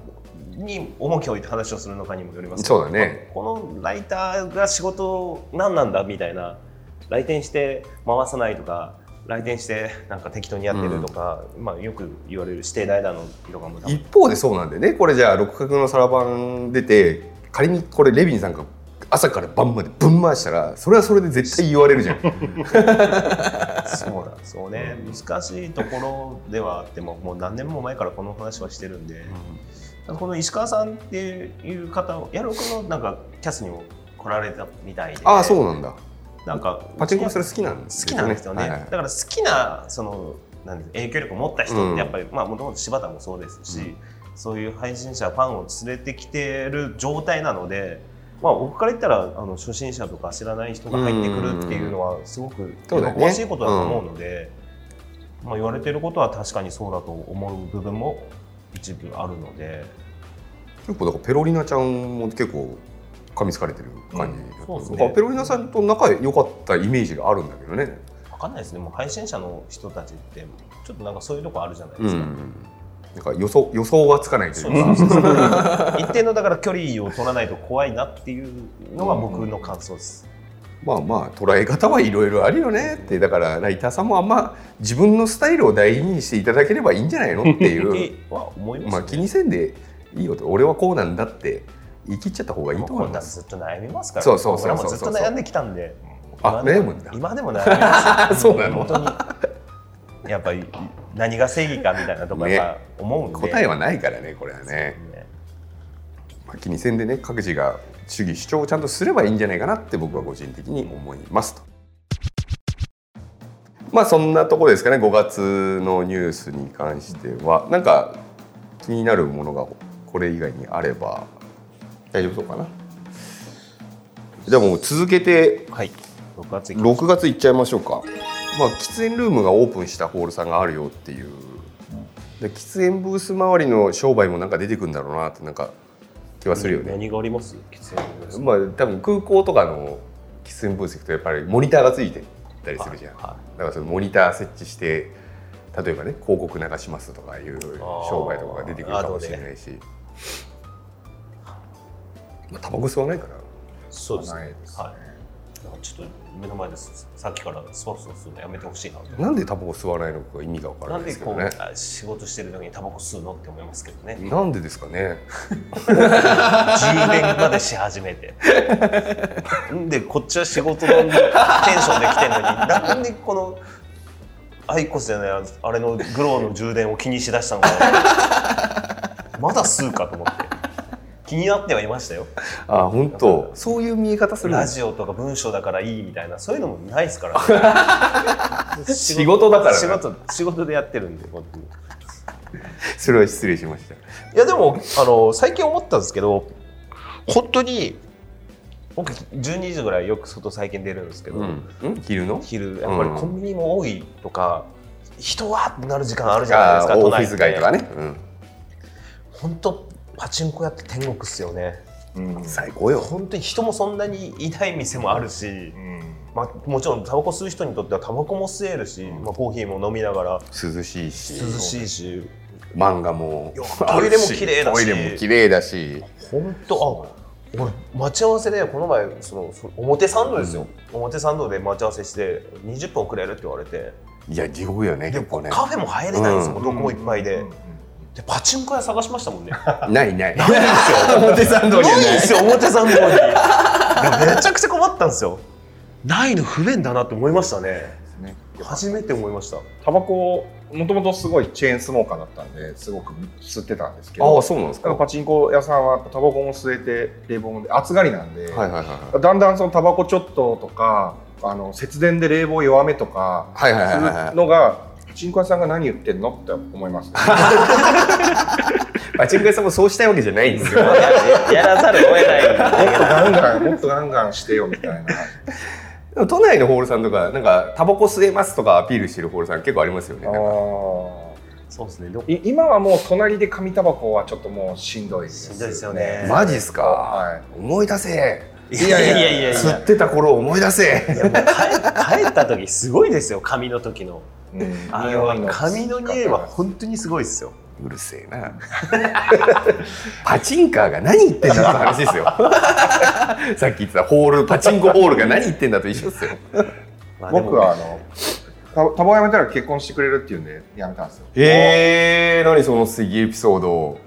に重きを置いて話をするのかにもよりますけどそうだね。まあこのライターが仕事何なんだみたいな来店して回さないとか来店してなんか適当にやってるとか、まあ、よく言われる指定代打のとかも多分一方でそうなんでね。これじゃあ六角の皿番出て仮にこれレビンさんが朝から晩までぶん回したらそれはそれで絶対言われるじゃん。そうなんですよね難しいところではあってももう何年も前からこの話はしてるんで、この石川さんっていう方を矢野君のなんかキャスにも来られたみたいで。ああそうなんだ。なんかパチンコそれ好きなんです好きなんですよね、はいはい。だから好きなそのなんて影響力を持った人ってやっぱり、まあもともと柴田もそうですし、そういう配信者ファンを連れてきてる状態なので、まあ、僕から言ったらあの初心者とか知らない人が入ってくるっていうのはすごく喜そうだよねばしいことだと思うので、まあ、言われてることは確かにそうだと思う部分も一部あるので。結構だからペロリナちゃんも結構噛みつかれてる感じ、うんねペロリナさんと仲良かったイメージがあるんだけどね。わかんないですねもう配信者の人たちってちょっとなんかそういうとこあるじゃないうんですか。。なんか予想予想がつかないといそううか。一定のだから距離を取らないと怖いなっていうのが僕の感想です。まあまあ捉え方はいろいろあるよねってだからライターさんもあんま自分のスタイルを大事にしていただければいいんじゃないのっていうっては思います、ね。まあ気にせんでいいよと俺はこうなんだって言い切っちゃった方がいいと思います。ずっと悩みますから、そうそうそうそうずっと悩んできたんで。あ悩むんだ今でも悩みますよ。そうなの本当に。やっぱり何が正義かみたいなところが思うんで。答えはないからねこれはね。ねまあ、気にせんでね各自が主義主張をちゃんとすればいいんじゃないかなって僕は個人的に思いますと。まあそんなところですかね5月のニュースに関してはなんか気になるものがこれ以外にあれば大丈夫そうかな？じゃあもう続けてはい。6月行きましょ6月いっちゃいましょうかまあ喫煙ルームがオープンしたホールさんがあるよっていう。で喫煙ブース周りの商売もなんか出てくるんだろうなってなんか気はするよね、何があります？喫煙ブース。まあ多分空港とかの喫煙ブース行くとやっぱりモニターがついてたりするじゃん、はいはだからそのモニター設置して例えばね広告流しますとかいう商売とかが出てくるかもしれないし。まあタバコ吸わないから。そうですね。ないですはい。ちょっと目の前です。さっきからそわそわするのやめてほしいなと。なんでタバコ吸わないのか意味がわからなでこう、なんいですけどねあ仕事してる時にタバコ吸うのって思いますけどね。なんでですかね 充電までし始めて。んでこっちは仕事のテンションで来てんのに、なんでこのアイコスじゃないあれのグローの充電を気にしだしたのかな。まだ吸うかと思って。気になってはいましたよ。あ本当。そういう見え方するラジオとか文章だからいいみたいなそういうのもないですから、ね、仕事だからな仕事仕事でやってるんで本当に。それは失礼しました。いやでもあの最近思ったんですけど本当に僕12時ぐらいよく外最近出るんですけど、うん、うん、昼の？昼やっぱりコンビニも多いとか、人はってなる時間あるじゃないですかオフィス街とかね、うん、本当パチンコ屋って天国っすよね。うん。最高よ。本当に人もそんなにいない店もあるし、うん。まあ、もちろんタバコ吸う人にとってはタバコも吸えるし、まあ、コーヒーも飲みながら涼しいし。涼しいし漫画も。トイレも綺麗だし。トイレも綺麗だし。本当あ俺待ち合わせでこの前そのそ表参道ですよ、表参道で待ち合わせして20分遅れるって言われて。いや地獄よねで結構ね。カフェも入れないんですよ、うん。どこもいっぱいで,、うんでパチンコ屋探しましたもんね。ないない。表参道にはない。んないですよ表参道に。いやめちゃくちゃ困ったんですよ。ないの不便だなって思いましたね。ね。初めて思いました。タバコもともとすごいチェーンスモーカーだったんですごく吸ってたんですけあどあそうなんですか。パチンコ屋さんはタバコも吸えて冷房もで暑がりなんで、はいはいはいはい。だんだんそのタバコちょっととかあの節電で冷房弱めとかはいはいはいすはい。るのがパチンコ屋さんが何言ってんのって思います、ね、パチンコ屋さんもそうしたいわけじゃないんですよ。や やらざるを得ないもっとガンガンもっとガンガンしてよみたいな。都内のホールさんとかなんかタバコ吸えますとかアピールしてるホールさん結構ありますよね。そうですね。今はもう隣で紙タバコはちょっともうしんどいですしんどいですよね。マジっすか、は思い出せ。いやいやいやいや。いや吸ってた頃を思い出せ。いやもう帰帰った時すごいですよ。髪の時のあれは髪の匂いは本当にすごいですよ。うるせえな。パチンカーが何言ってんだって話ですよ。さっき言ってたホールパチンコホールが何言ってんだと一緒ですよ。僕はあのタタバコやめたら結婚してくれるっていうんでやめたんですよ。えー、何その素敵エピソード。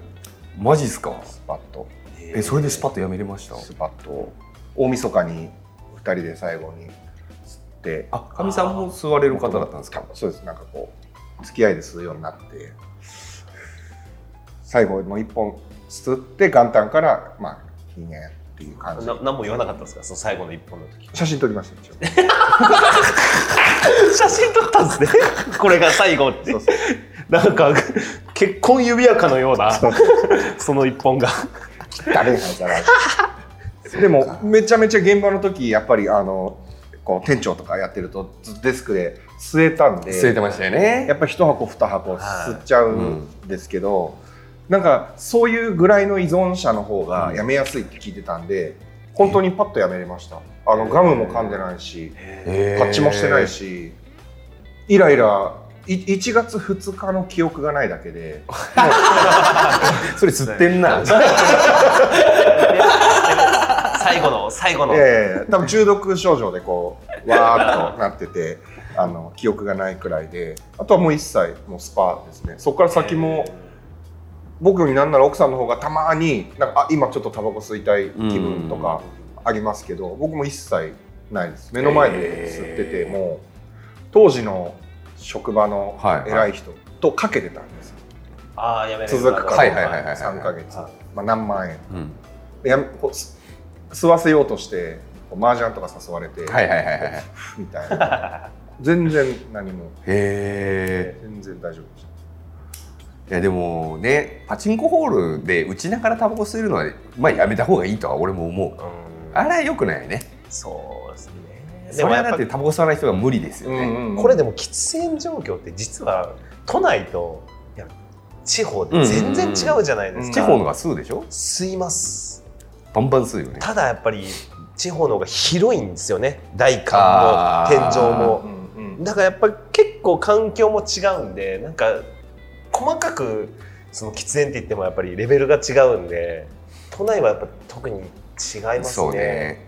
マジっすか？スパッと。えそれでスパッとやめれました？スパッと。大晦日に2人で最後に吸ってあかみさんも吸われる方だったんですか？そうです。なんかこう付き合いで吸うようになって最後の1本吸って元旦からまあ禁煙っていう感じ。な何も言わなかったんですか？その最後の一本の時。写真撮りました一応。写真撮ったんですね？これが最後。ってそうそう。なんか結婚指輪かのようなその一本が。誰がじゃな。い でもめちゃめちゃ現場の時やっぱりあのこう店長とかやってるとデスクで吸えたんで吸えてましたよね。やっぱ一箱二箱吸っちゃうんですけど、なんかそういうぐらいの依存者の方がやめやすいって聞いてたんで、本当にパッとやめれました。あのガムも噛んでないしパッチもしてないしイライラい1月2日の記憶がないだけで。それ吸ってんな 最後の最後の、いやいやいや多分中毒症状でこうわーっとなっててあの記憶がないくらいであとはもう一切もうスパですね。そこから先も僕よりなんなら奥さんの方がたまになんかあ今ちょっとタバコ吸いたい気分とかありますけど僕も一切ないです。目の前で吸っててもう当時の職場のはい偉い人とかけてたんですよ。ああやめれる続くかはいはいはいはい3ヶ月、はい。まあ、何万円。うん。でや吸わせようとして麻雀とか誘われて、はいはいはいはいへみたいな。全然何も。え。全然大丈夫でしいやでもねパチンコホールで打ちながらタバコ吸えるのはまあやめた方がいいとは俺も思う。うん。あれはよくないね。そうですね。でそれはだってタバコ吸わない人が無理ですよね、うんこれでも喫煙状況って実は都内といや地方で全然違うじゃないですか、地方のが吸うでしょ？吸いますバンバン吸うよね。ただやっぱり地方の方が広いんですよね。大観も天井も。うんうん。だからやっぱり結構環境も違うんでなんか細かくその喫煙って言ってもやっぱりレベルが違うんで都内はやっぱ特に違いますね。ね。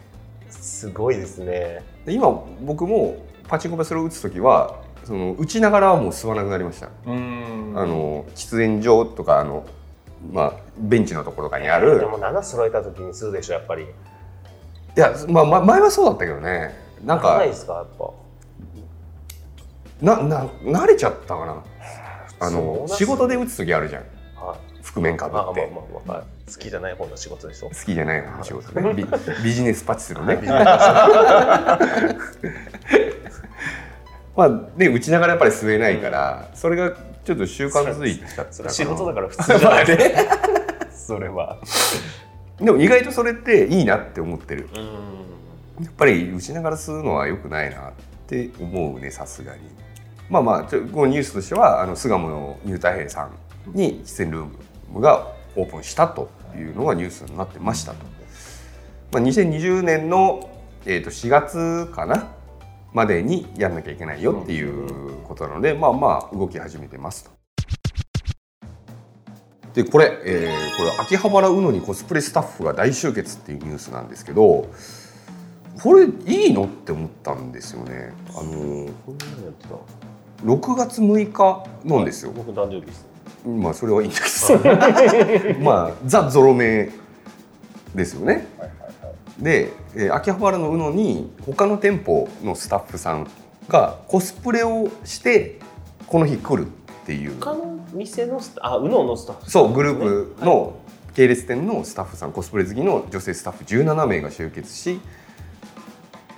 すごいですね。で今僕もパチンコでそれを打つ時はその打ちながらはもう吸わなくなりました、うん。あの喫煙所とかあのまあベンチのところとかにあでるも7揃えた時に吸うでしょやっぱり。いや、まあ、ま前はそうだったけどね。なんかないですかやっぱ。なな慣れちゃったかな。あの仕事で打つ時あるじゃん。はい。覆面かぶまあまあってまあまあ、はい。好きじゃない方の仕事でしょ。好きじゃないの仕事ね。ビビジネスパチするね。まあで打ちながらやっぱり吸えないから、それがちょっと習慣づいちゃったかなそれ仕事だから普通じゃない。で それは。でも意外とそれっていいなって思ってる。うん。やっぱり打ちながら吸うのは良くないなって思うねさすがに。まあまあちょこのニュースとしてはあの巣鴨のニュータイヘイさんに喫煙ルームがオープンしたというのがニュースになってましたと、まあ、2020年の、えー、と4月かなまでにやんなきゃいけないよっていうことなので、まあまあ動き始めてますと。でこれ、えーこれ秋葉原うのにコスプレスタッフが大集結っていうニュースなんですけどこれいいのって思ったんですよね。あのーこんなのやってた6月6日なんですよ。僕誕生日ですまあそれはいいんだけど まあザ・ゾロ目ですよね。はいはいはいで、えー秋葉原のうのに他の店舗のスタッフさんがコスプレをしてこの日来るっていう。他の店のスタあうののスタッフ。そうグループの系列店のスタッフさんコスプレ好きの女性スタッフ17名が集結し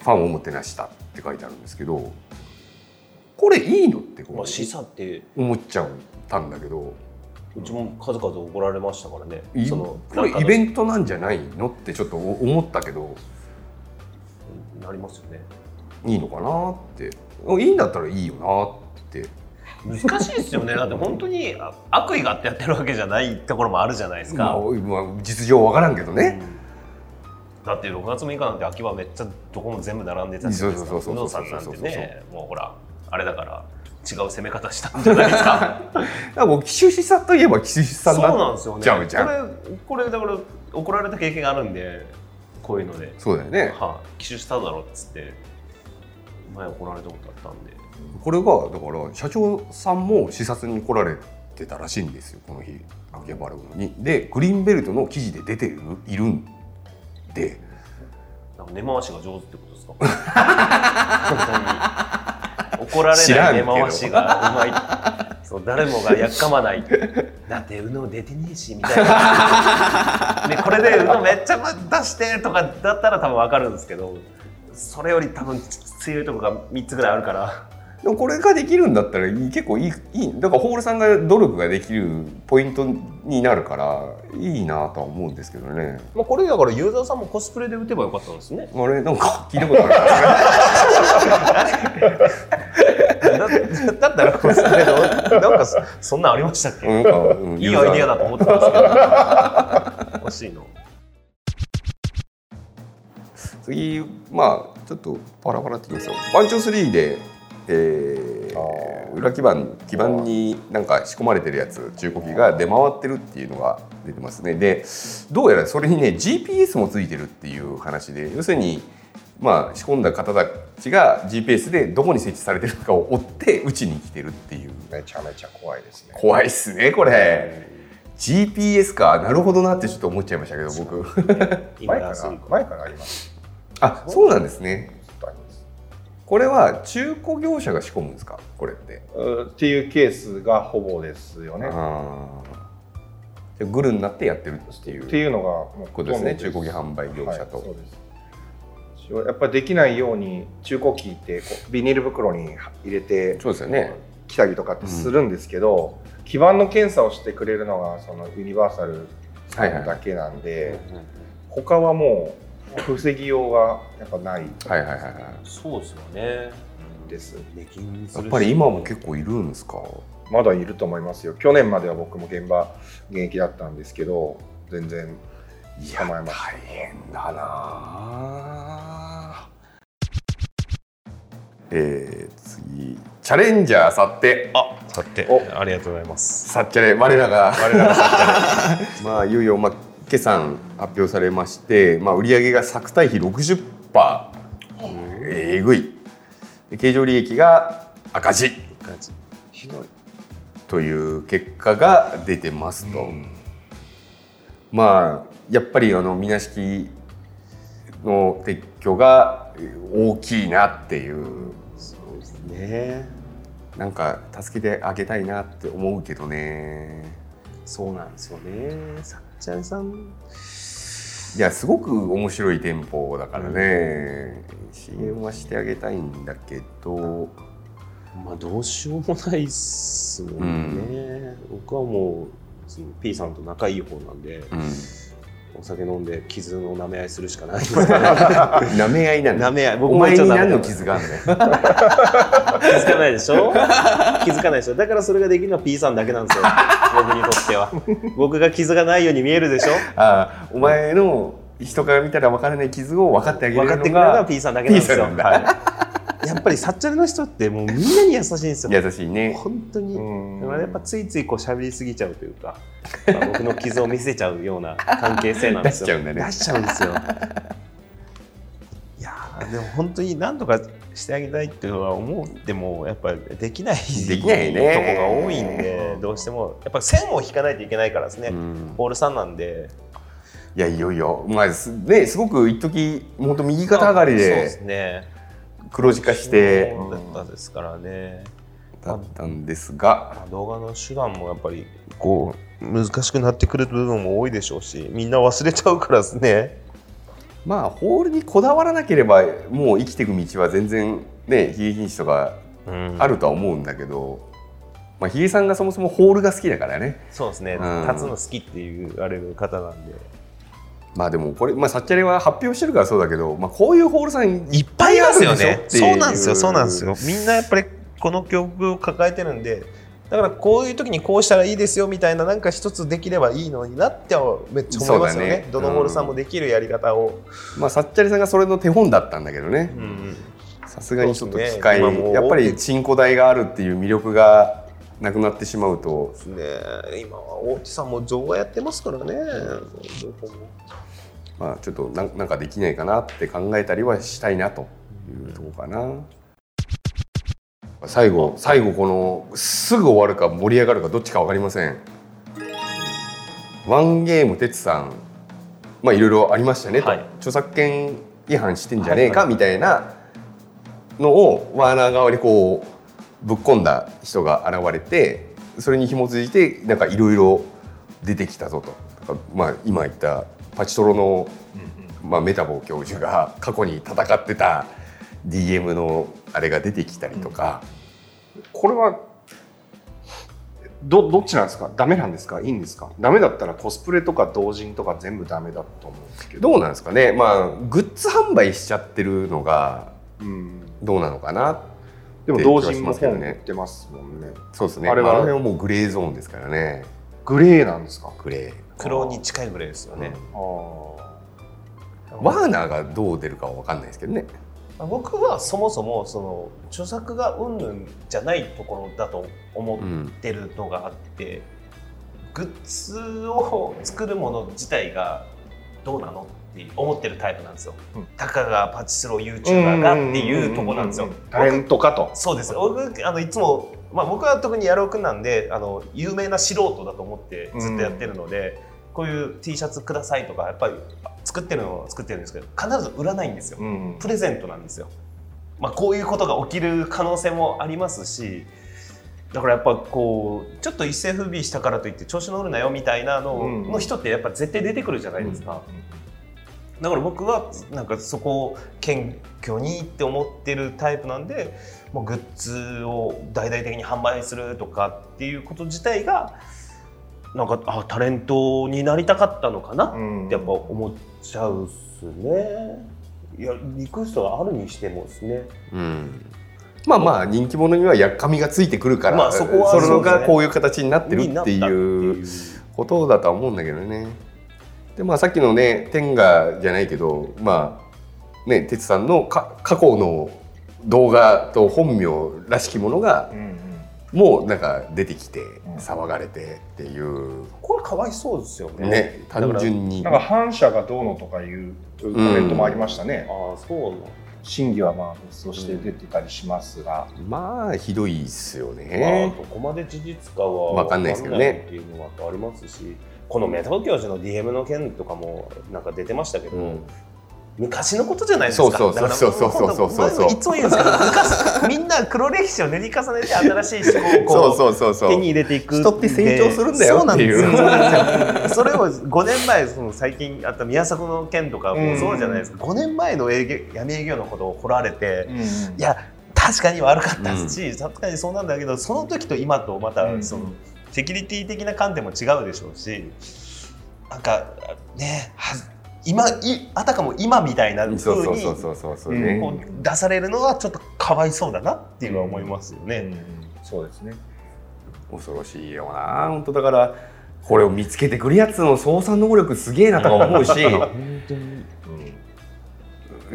ファンをおもてなしたって書いてあるんですけどこれいいのってこうまあ示唆って思っちゃったんだけどうちも数々怒られましたからね。いそのこれインベントなんじゃないのってちょっと思ったけど。なりますよねいいのかなって。いいんだったらいいよなって。難しいですよね。だって本当にあ悪意があってやってるわけじゃないところもあるじゃないですまあか、まあ実情わからんけどね、だって6月6日なんて秋葉めっちゃどこも全部並んでたじゃないですか。そうそうそうそう宇野さんなんてねもうほらあれだから違う攻め方したんじゃないですか。だからもう騎手資さんといえば騎手資さんそうなんですよね。ちゃうじゃん。これこれだから怒られた経験があるんでこういうので。そうだよね。はい、機種しただろっつって前怒られたことあったんで。これがだから社長さんも視察に来られてたらしいんですよこの日秋葉原に。でグリーンベルトの記事で出てるいるんで。根回しが上手ってことですか？怒られない根回しがうまい。そう誰もがやっかまない。だって宇野出てねえしみたいな。でこれで宇野めっちゃ出してとかだったら多分分かるんですけどそれより多分強いとこが3つぐらいあるから。でもこれができるんだったらいい結構いいいいだからホールさんが努力ができるポイントになるからいいなとは思うんですけどね。まあこれだからユーザーさんもコスプレで打てばよかったんですね。あれ？なんか聞いたことある？だ だったらコスプレでなんかそそんなんありましたっけ、なんか、うんいいアイディアだと思ってたんですけど。欲しいの次まあちょっとパラパラって言いますよ。バンチョー3で、えあー、裏基板基板になんか仕込まれてるやつ中古機が出回ってるっていうのが出てますね。でどうやらそれにね GPS もついてるっていう話で要するにまあ仕込んだ方たちが GPS でどこに設置されてるのかを追って打ちに来てるっていう。めちゃめちゃ怖いですね。怖いっすねこれ。GPS か。なるほどなってちょっと思っちゃいましたけど僕。今前から前からありますあそうなんですね。これは中古業者が仕込むんですか？これって。うっていうケースがほぼですよね。グルになってやってるっていうっていうのがことですね。中古機販売業者と、はいそうです。やっぱりできないように中古機ってこうビニール袋に入れてそうですよね。来たりとかってするんですけど、基板の検査をしてくれるのがそのユニバーサルだけなんで、他はもう防ぎようがやっぱない。はいはいはいはい。そうですよね。です。やっぱり今も結構いるんですか？まだいると思いますよ。去年までは僕も現場現役だったんですけど全然い捕まえました。大変だな。あえー、次。チャレンジャー去って。あさて。お。ありがとうございます。さっちゃれ我らが。我らがさっちゃれまあいよいよまあ決算発表されまして、まあ、売上が作対比60%えぐい。で経常利益が赤字。ひどい。という結果が出てますと、まあやっぱりあのみなしきの撤去が大きいなっていう。そうですね。なんか助けてあげたいなって思うけどね。そうなんですよね。さっちゃんさん。いやすごく面白い店舗だからね、支援はしてあげたいんだけど。まあどうしようもないっすもんね、僕はもうその P さんと仲いい方なんでうん。お酒飲んで傷の舐め合いするしかない。ですから舐め合いなんだ舐め合い。僕お前にもちょっ何の傷があるの？よ 気づかないでしょ？気づかないでしょ？だからそれができるのは P さんだけなんですよ僕にとっては。僕が傷がないように見えるでしょ？ああお前の人から見たら分からない傷を分かってあげ分るのかってくれるのはが P さんだけなんですよ。はい、やっぱりサッチャレの人ってもうみんなに優しいんですよ。優しいね。本当に。やっぱついついこう喋りすぎちゃうというか、まあ僕の傷を見せちゃうような関係性なんですよ。出しちゃうんだね。出しちゃうんですよ。いやーでも本当に何とかしてあげたいっていうのは思ってもやっぱりできないできないね。とこが多いんでどうしても。やっぱ線を引かないといけないからですね、うん。ホールさんなんで。いやいよいよ。まあすねすごく一時本当右肩上がりそうでですね。黒字化して。だったですからね、だったんですが。動画の手段もやっぱりこう難しくなってくる部分も多いでしょうしみんな忘れちゃうからですねまあホールにこだわらなければもう生きていく道は全然ね悲劇日とかうん。あるとは思うんだけど、まあひげさんがそもそもホールが好きだからね。そうですね、うん。立つの好きって言われる方なんで。まあでもこれ、まあ、サッチャレは発表してるからそうだけど、まあ、こういうホールさんいっぱいあるねでしょっていそうなんですよ。そうなんですよ。みんなやっぱりこの曲を抱えてるんでだからこういう時にこうしたらいいですよみたいななんか一つできればいいのになってはめっちゃ思いますよね。ね。どのホールさんもできるやり方を、まあ、サッチャレさんがそれの手本だったんだけどね。うんさすがにちょっと機そう会、ですね。やっぱりチンコ台があるっていう魅力がなくなってしまうと。ね。今は大地さんも動画やってますからね。まあ、ちょっとなんなんかできないかなって考えたりはしたいなというところかな。最後最後このすぐ終わるか盛り上がるかどっちか分かりません。ワンゲーム哲さんまあいろいろありましたねと、はい。著作権違反してんじゃねえかみたいなのをワーナー側にこうぶっ込んだ人が現れてそれに紐づいてなんかいろいろ出てきたぞと。まあ今言ったパチトロの、まあ、メタボ教授が過去に戦ってた DM のあれが出てきたりとか、これはどどっちなんですか？ダメなんですか？いいんですか？ダメだったらコスプレとか同人とか全部ダメだと思うんですけど、どうなんですかね？まあグッズ販売しちゃってるのがうん、どうなのかな？でも同人も本売ってますもんね。そうですね。あれはあの辺はもうグレーゾーンですからね。グレーなんですか？グレー。黒に近いぐらいですよね、あワーナーがどう出るかは分かんないですけどね僕はそもそもその著作がうんぬんじゃないところだと思ってるのがあって、グッズを作るもの自体がどうなのって思ってるタイプなんですよ。うんたかがパチスロ YouTuber がっていうところなんですよ。タレントかとそうです僕あのいつも、まあ、僕は特にやろうくんなんであの有名な素人だと思ってずっとやってるので、こういう T シャツくださいとかやっぱり作ってるのは作ってるんですけど必ず売らないんですよ。うんプレゼントなんですよ。まあ、こういうことが起きる可能性もありますしだからやっぱこうちょっと一世風靡したからといって調子乗るなよみたいなの,、うんの人ってやっぱ絶対出てくるじゃないですか。だから僕はなんかそこを謙虚にって思ってるタイプなんでもうグッズを大々的に販売するとかっていうこと自体がなんかあタレントになりたかったのかな？うんってやっぱ思っちゃうっすね。いやリクエストがあるにしてもですね。うんまあまあ人気者にはやっかみがついてくるから、まあそこはそれがこういう形になってるっていうことだとは思うんだけどね。でまあさっきのね天下じゃないけどまあね哲さんのか過去の動画と本名らしきものがうんうんもうなんか出てきてん。騒がれてっていう。これかわいそうですよね。ね単純に。なんか反社がどうのとかいうコメントもありましたね、ああそうなの。真偽はまあ別として出てたりしますが、まあひどいっすよまあ、ね。どこまで事実かはわかんないですけどね。っていうのはありますしこのメタボ教授の DM の件とかもなんか出てましたけど、うん昔のことじゃないですか。そうそう。そうそうそうそうそうそう。いつも言うんですけど昔みんな黒歴史を塗り重ねて新しい思考をこそうそうそうそう。手に入れていく人って成長するんだよっていう。そうなんですよ。それを5年前その最近あった宮迫の件とかもそうじゃないですか、5年前の営業闇営業のことを掘られて、いや確かに悪かったしさすがにそうなんだけどその時と今とまたうん。その、セキュリティ的な観点も違うでしょうしなんかねは今いあたかも今みたいな風そうに。出されるのはちょっとかわいそうだなっていうのは思いますよね。うんそうですね恐ろしいよな本当だからこれを見つけてくるやつの操作能力すげえなとか思うしい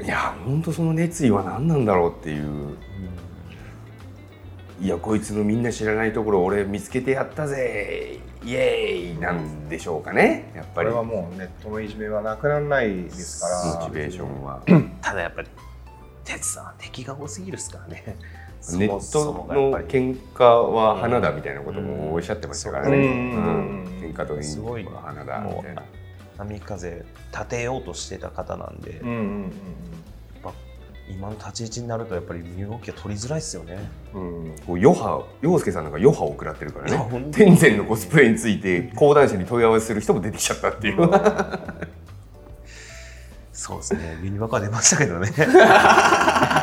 や本当その熱意は何なんだろうっていういやこいつのみんな知らないところ俺見つけてやったぜイエーイなんでしょうかね。やっぱり。これはもうネットのいじめはなくならないですから。モチベーションは。ただやっぱり哲さんは敵が多すぎるですからね。ネッそトの喧嘩は花だみたいなこともおっしゃってましたからね、うん。うん。喧嘩と演技すごいは花だみたいな。波風立てようとしてた方なんで、うんうん今の立ち位置になるとやっぱり身動きが取りづらいですよね。うん。うんこう余波陽介さんなんか余波を食らってるからね。天然のコスプレについて講談社に問い合わせする人も出てきちゃったっていう、そうですね。ユニバカ出ましたけどね。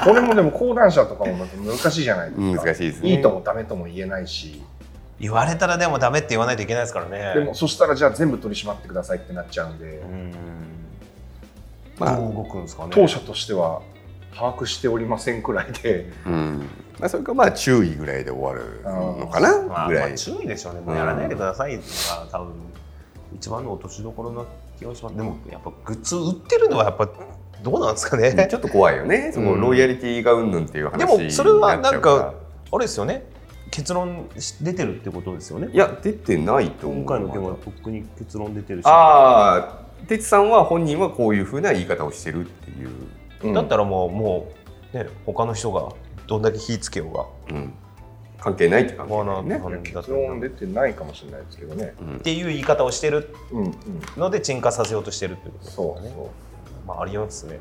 これもでも講談社とかも難しいじゃないですか、難しいですね。いいともダメとも言えないし。言われたらでもダメって言わないといけないですからね。でもそしたらじゃあ全部取り締まってくださいってなっちゃうんで、うん。まあどう動くんですかね。当社としては把握しておりませんくらいで、うん。まあ、それかまあ注意ぐらいで終わるのかなまあ、ぐらい。まあ注意でしょうね。もうやらないでくださいが多分一番の落としどころな気がします。でもやっぱグッズ売ってるのはやっぱどうなんですかね。ちょっと怖いよね。そのロイヤリティがうんぬんっていう話でもそれはなんかあれですよね。結論出てるってことですよね。いや出てないと思う。今回の件はとっくに結論出てるし。ああ哲さんは本人はこういうふうな言い方をしてるっていう、うんだったらもうもうね他の人がどんだけ火つけようが。うん、関係ないって感じだまあ結論出てないかもしれないですけどね。うん。っていう言い方をしてるうんうん、ので沈下させようとしてるってことですそうよねそう。まあありますね。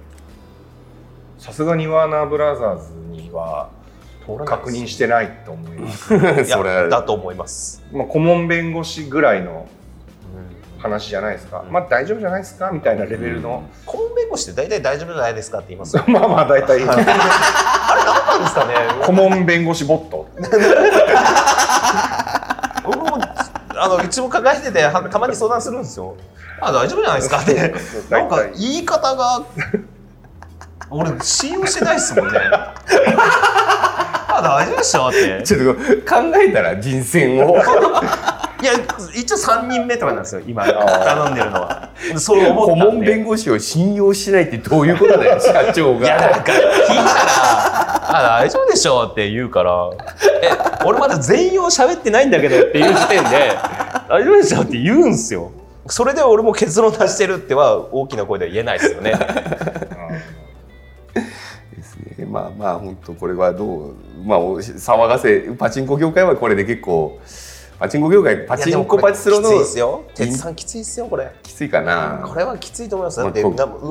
さすがにワーナーブラザーズには確認してないと思います。いやそれだと思います、まあ顧問弁護士ぐらいのうん、話じゃないですか。うん。まあ大丈夫じゃないですか？みたいなレベルの。顧問弁護士って大体大丈夫じゃないですかって言いますよ。まあまあ大体あれ何なんですかね？顧問弁護士ボット。僕もあのうちも抱えててはたまに相談するんですよ。あ大丈夫じゃないですかって。なんか言い方が俺信用してないっすもんね。あ大丈夫でしょって。ちょっと考えたら人選をいや一応3人目とかなんですよ今。頼んでるのは。そう思顧ったんで。問弁護士を信用しないってどういうことだよ 社長いやなんがか聞いたら「あ大丈夫でしょ」って言うから「え俺まだ全容喋ってないんだけど」っていう時点で「大丈夫でしょ」って言うんすよ。それで俺も結論出してるっては大きな声では言えないですよね。ですねまあまあ本当これはどうまあお騒がせパチンコ業界はこれで結構パチンコ業界パチンコパチスロのきついですよ。鉄さんきついですよこれ。きついかな。これはきついと思います。だってま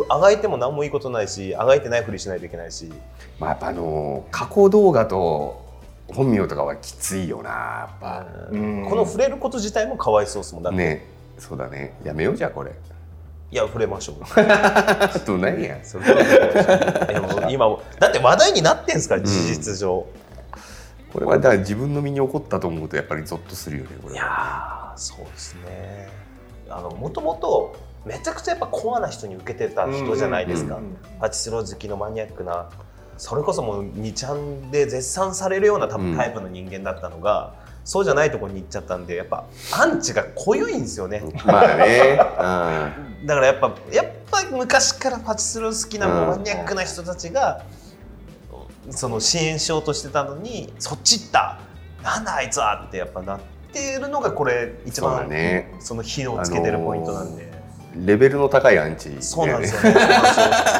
あがいても何もいいことないしあがいてないふりしないといけないし。まあやっぱあの加工動画と本名とかはきついよなやっぱ。うん。この触れること自体もかわいそうですもん。だって、ね。そうだね。やめようじゃあこれ。いや触れましょう。あと何や。それはいやもう今もだって話題になってんすから事実上、これはだから自分の身に起こったと思うとやっぱりゾッとするよねこれいはやーそうですね。あのもともとめちゃくちゃやっぱコアな人に受けてた人じゃないですか、うんパチスロ好きのマニアックなそれこそもう2ちゃんで絶賛されるような多分うん。タイプの人間だったのが、そうじゃないところに行っちゃったんでやっぱアンチが濃ゆいんですよね。まあね。だからやっぱやっぱ昔からパチスロ好きなうん。マニアックな人たちが、その支援しようとしてたのにそっち行った。なんだあいつはってやっぱなってるのがこれ一番ね。その火のつけてるポイントなんで、レベルの高いアンチ、そうなんですよ。ね。そうなん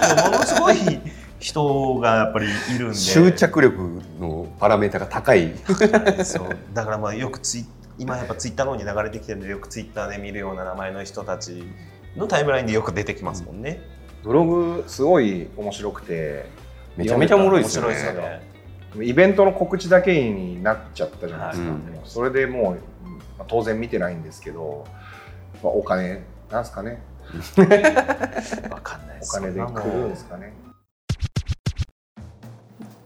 ですよものすごい人がやっぱりいるんで。執着力のパラメータが高い。そう。だからまあよくツイ今やっぱツイッターの方に流れてきてるんでよくツイッターで見るような名前の人たちのタイムラインでよく出てきますもんね。ブログすごい面白くてめちゃめちゃおもろいですよね。面白いですよね。イベントの告知だけになっちゃったじゃないですか、はいそれでもう、まあ当然見てないんですけど、まあ、お金なんですかね。わかんないです。お金で来るんですかね。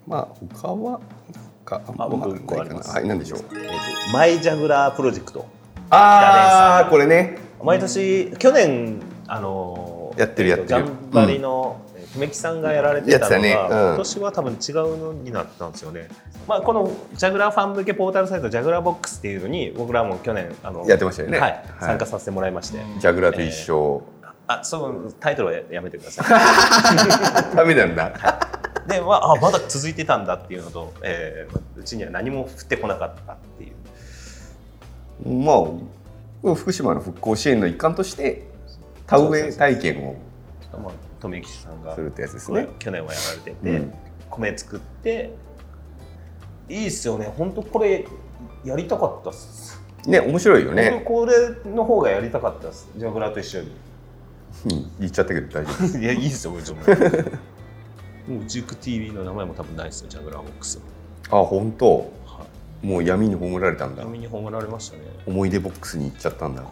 まあ他はかあ僕んま一個あります。ないかな。はい何でしょう。えーとマイジャグラープロジェクト。ああこれね。毎年去年あのやってるやってる。ジャンバリの久米木さんがやられてたのが、ねうん今年は多分違うのになったんですよね。まあこのジャグラーファン向けポータルサイトジャグラーボックスっていうのに僕らも去年あのやってましたよねはい、はい参加させてもらいまして。ジャグラーと一緒、あそうタイトルはやめてください。ダメなんだで、まあ、あまだ続いてたんだっていうのと、えーうちには何も降ってこなかったっていう。まあ福島の復興支援の一環として田植え体験をまあ、富吉さんがするってやつですね。去年はやられてて、うん。米作っていいっすよね。本当これやりたかったっす、ね面白いよね、これの方がやりたかったっす。ジャグラーと一緒に。うん、言っちゃったけど大丈夫。いやいいっすよもちろんもうジューク TV の名前も多分ないっすよジャグラーボックスあ本当。はもう闇に葬られたんだ。闇に葬られましたね。思い出ボックスに行っちゃったんだ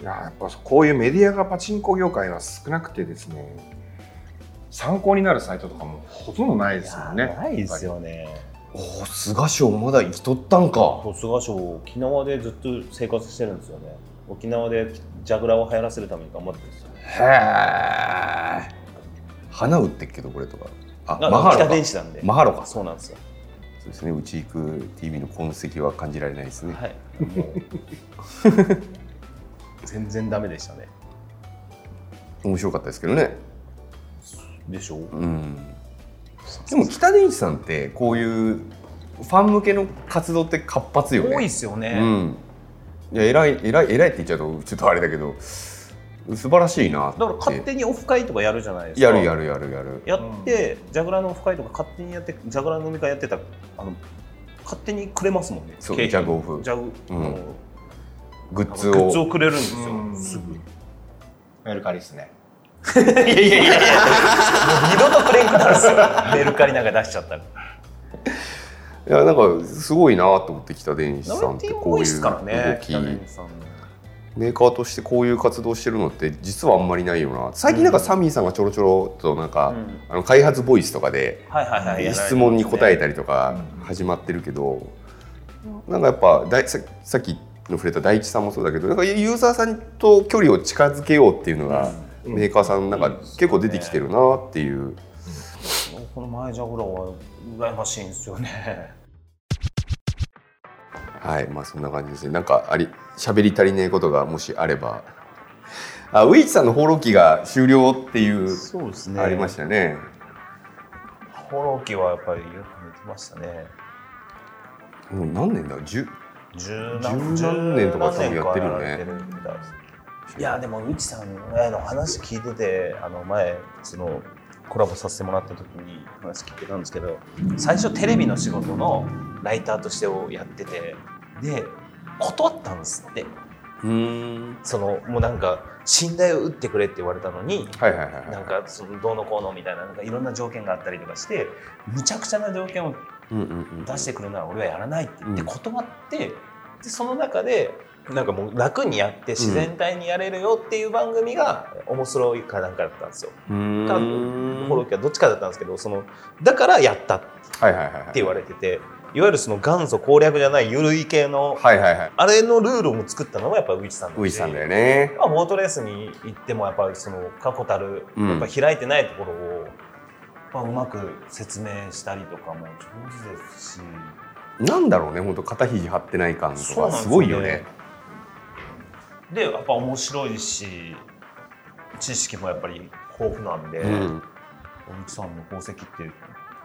いややっぱこういうメディアがパチンコ業界は少なくてですね参考になるサイトとかもほとんどないですもんね。ないですよね。おお菅賞まだ生きとったんか。菅賞沖縄でずっと生活してるんですよね。沖縄でジャグラーを流行らせるために頑張ってるんですよ。へえ花打ってっけどこれとか。あマハロか。電子なんで。マハロか。そうなんですよ。そうですねうち行く TV の痕跡は感じられないですね、はい 全然ダメでしたね。面白かったですけどね。でしょう。うん。でも北電子さんってこういうファン向けの活動って活発よね。多いっすよね、うん。いや偉い偉い偉いって言っちゃうとちょっとあれだけど素晴らしいなだから勝手にオフ会とかやるじゃないですか。やるやるやるやる。やって、ジャグラーのオフ会とか勝手にやってジャグラーの飲み会やってたらあの勝手にくれますもんね。そうジャグオフ。ジャグ、うんグッズグッズををくれるんですよ。うん。すぐ。メルカリですね。いやいやいやいやもう二度とくれんくなるんですよメルカリなんか出しちゃったら。いやなんかすごいなと思って北電子さんってこういう動き。メーカーとしてこういう活動してるのって実はあんまりないよな。最近なんかサミーさんがちょろちょろとなんか、うん。あの開発ボイスとかではいはいはい。質問に答えたりりとか始まってるけど、なんかやっぱだいささっきの触れた大地さんもそうだけどなんかユーザーさんと距離を近づけようっていうのが、メーカーさんなん。か結構出てきてるなっていう、この前ジャグラーは羨ましいんですよね。はいまあそんな感じですね。なんかあり喋り足りないことがもしあれば。あウィーチさんの放浪記が終了っていうそうですありましたね。放浪記はやっぱりよく見てましたね。もう何年だ？10十十何年とか多分やってるよね。いやでもうちさんの話聞いててあの前そのコラボさせてもらった時に話聞いてたんですけど最初テレビの仕事のライターとしてをやっててで断ったんですって。うん。そのもうなんか信頼を打ってくれって言われたのにはいはいはいはい。なんかそのどうのこうのみたいななんかいろんな条件があったりとかしてむちゃくちゃな条件をうんうんうん出してくるなら俺はやらないって言ってうん断って、でその中でなんかもう楽にやって自然体にやれるよっていう番組が面白いかなんかだったんですよ。うかフォローキはどっちかだったんですけどそのだからやったってはいはいはいはい。言われてていわゆるその元祖攻略じゃない緩い系のはいはいはい。あれのルールを作ったのはやっぱウィチさんだし。ウィーチさんだよね。まあ、ボートレースに行ってもやっぱりその確固たるうん。やっぱ開いてないところを、まあ、うまく説明したりとかも上手ですしなんだろうね本当肩肘張ってない感とかすすごいよね。でやっぱ面白いし知識もやっぱり豊富なんで、うん。大内さんの功績って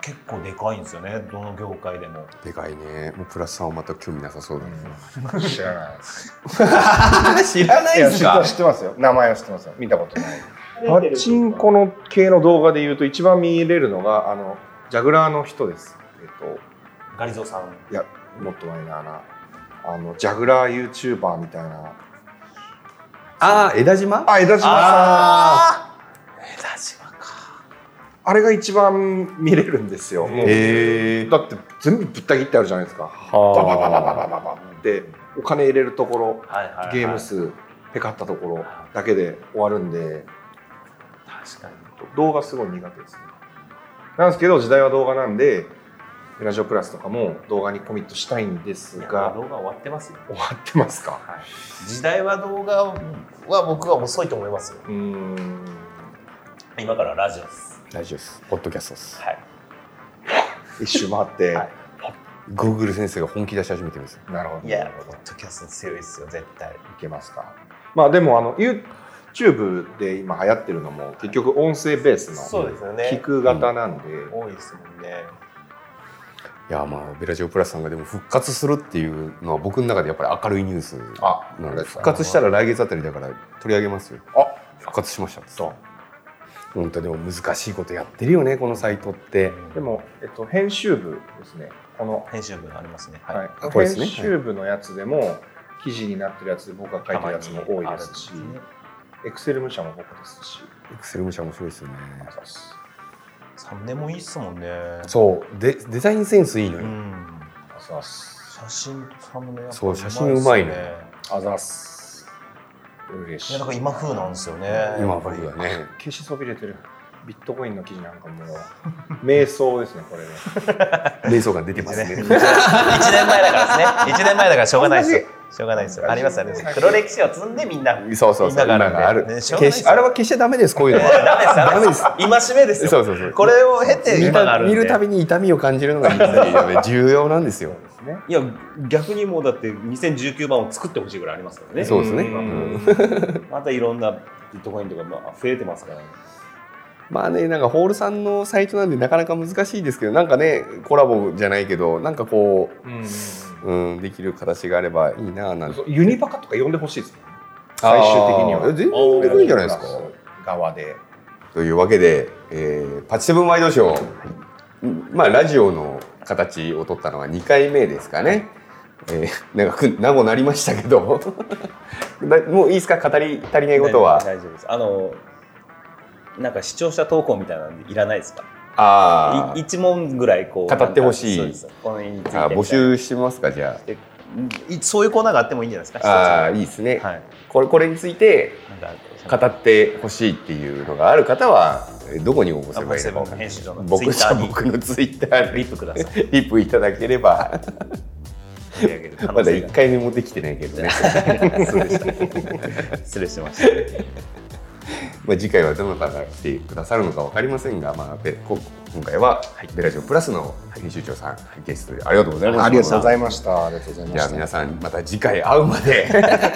結構でかいんですよね。どの業界でも。でかいね。もうプラスさんは全く興味なさそうだね、知らないです。知らないですか？ってますよ。名前は知ってますよ。見たことない。パチンコの系の動画で言うと一番見れるのがあのジャグラーの人です。えっとガリゾさん。いやもっと前だな。あのジャグラー YouTuber みたいな。ああ枝島？あ枝島さん。あ枝島か。れが一番見れるんですよ。へえだって全部ぶった切ってあるじゃないですか。バババババババババってお金入れるところはいはい、はい、ゲーム数ペカったところだけで終わるんで確かに動画すごい苦手ですねなんですけど時代は動画なんでラジオプラスとかも動画にコミットしたいんですが。動画終わってますよ。終わってますか？時代は動画は僕は遅いと思いますよ。うーん。今からラジオです。大丈夫です。ポッドキャストです。はい。一周回って、はい。Google 先生が本気出し始めてるんですよ。なるほど。いやポッドキャスト強いですよ絶対。いけますか？まあでもあの YouTube で今流行ってるのも結局音声ベースそうのですよね。聞く型なんで、多いですもんね。いやまあベラジオプラスさんがでも復活するっていうのは僕の中でやっぱり明るいニュースあなので復活したら来月あたりだから取り上げますよ。あ復活しました。と本当でも難しいことやってるよねこのサイトって。でも、えっと、編集部ですね。この、編集部ありますね。はい。あこれですね。編集部のやつでも記事になってるやつで僕が書いてるやつも多いですし。エクセル無社も僕ですし。エクセル無社面白いですよねサムネもいいっすもんね。そう。でデザインセンスいいのよ、うん。あざっす。写真サムネそう写真うまいねあざっす。嬉しい。いやなんか今風なんですよね。今風だね。消しそびれてるビットコインの記事なんかもう瞑想ですねこれね 瞑想感出てますね。1年。前だからですね。1年前だからしょうがないですよ。しょうがないですよ。ありますあります黒歴史を積んでみんなそうそうそう。みんながあるねあれは消しちゃダメですこういうのは。ダメですダメです。今しめですよ。そうそうそう。これを経て見今がある見るたびに痛みを感じるのが重要なんですよ。いや逆にもうだって2019番を作ってほしいぐらいありますからね。そうですね、うん。うん。またいろんなビットコインとかまあ増えてますからねまあねなんかホールさんのサイトなんでなかなか難しいですけどなんかねコラボじゃないけどなんかこう、うん、できる形があればいいななんて。ユニバカとか呼んでほしいですね。最終的には。全然呼んでくれいいんじゃないですか？側で。というわけで、えーパチセブンワイドショー、まあラジオの形を取ったのは2回目ですかね。えー、長く長くなりましたけど。だもういいですか？語り足りないことは。大丈夫です。あのなんか視聴者投稿みたいなんでいらないですか？あい一問ぐらいこう語ってほしい。この募集してますかじゃでいそういうコーナーがあってもいいんじゃないですか？ああいいですね、はい。これこれについて語ってほしいっていうのがある方はえーどこに応募すればいいのかあ僕編集長のツイッターリにップください。リップいただければ。まだ能性が。1回目もできてないけどね。失礼しました まあ、次回はどなたが来てくださるのか分かりませんが、まあ、今回はベラジオプラスの編集長さん、ゲストでありがとうございました。ありがとうございました。ありがとうございまじゃあした皆さんまた次回会うまで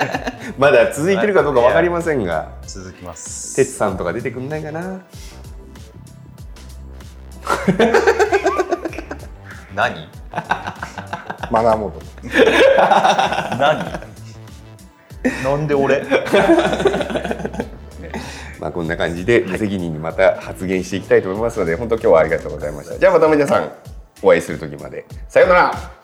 まだ続いてるかどうか分かりませんが続きます。哲さんとか出てくんないかな？何？マナーモード。何？なんで俺？まあこんな感じで無責任にまた発言していきたいと思いますので本当今日はありがとうございました。じゃあまた皆さんお会いする時まで。さようなら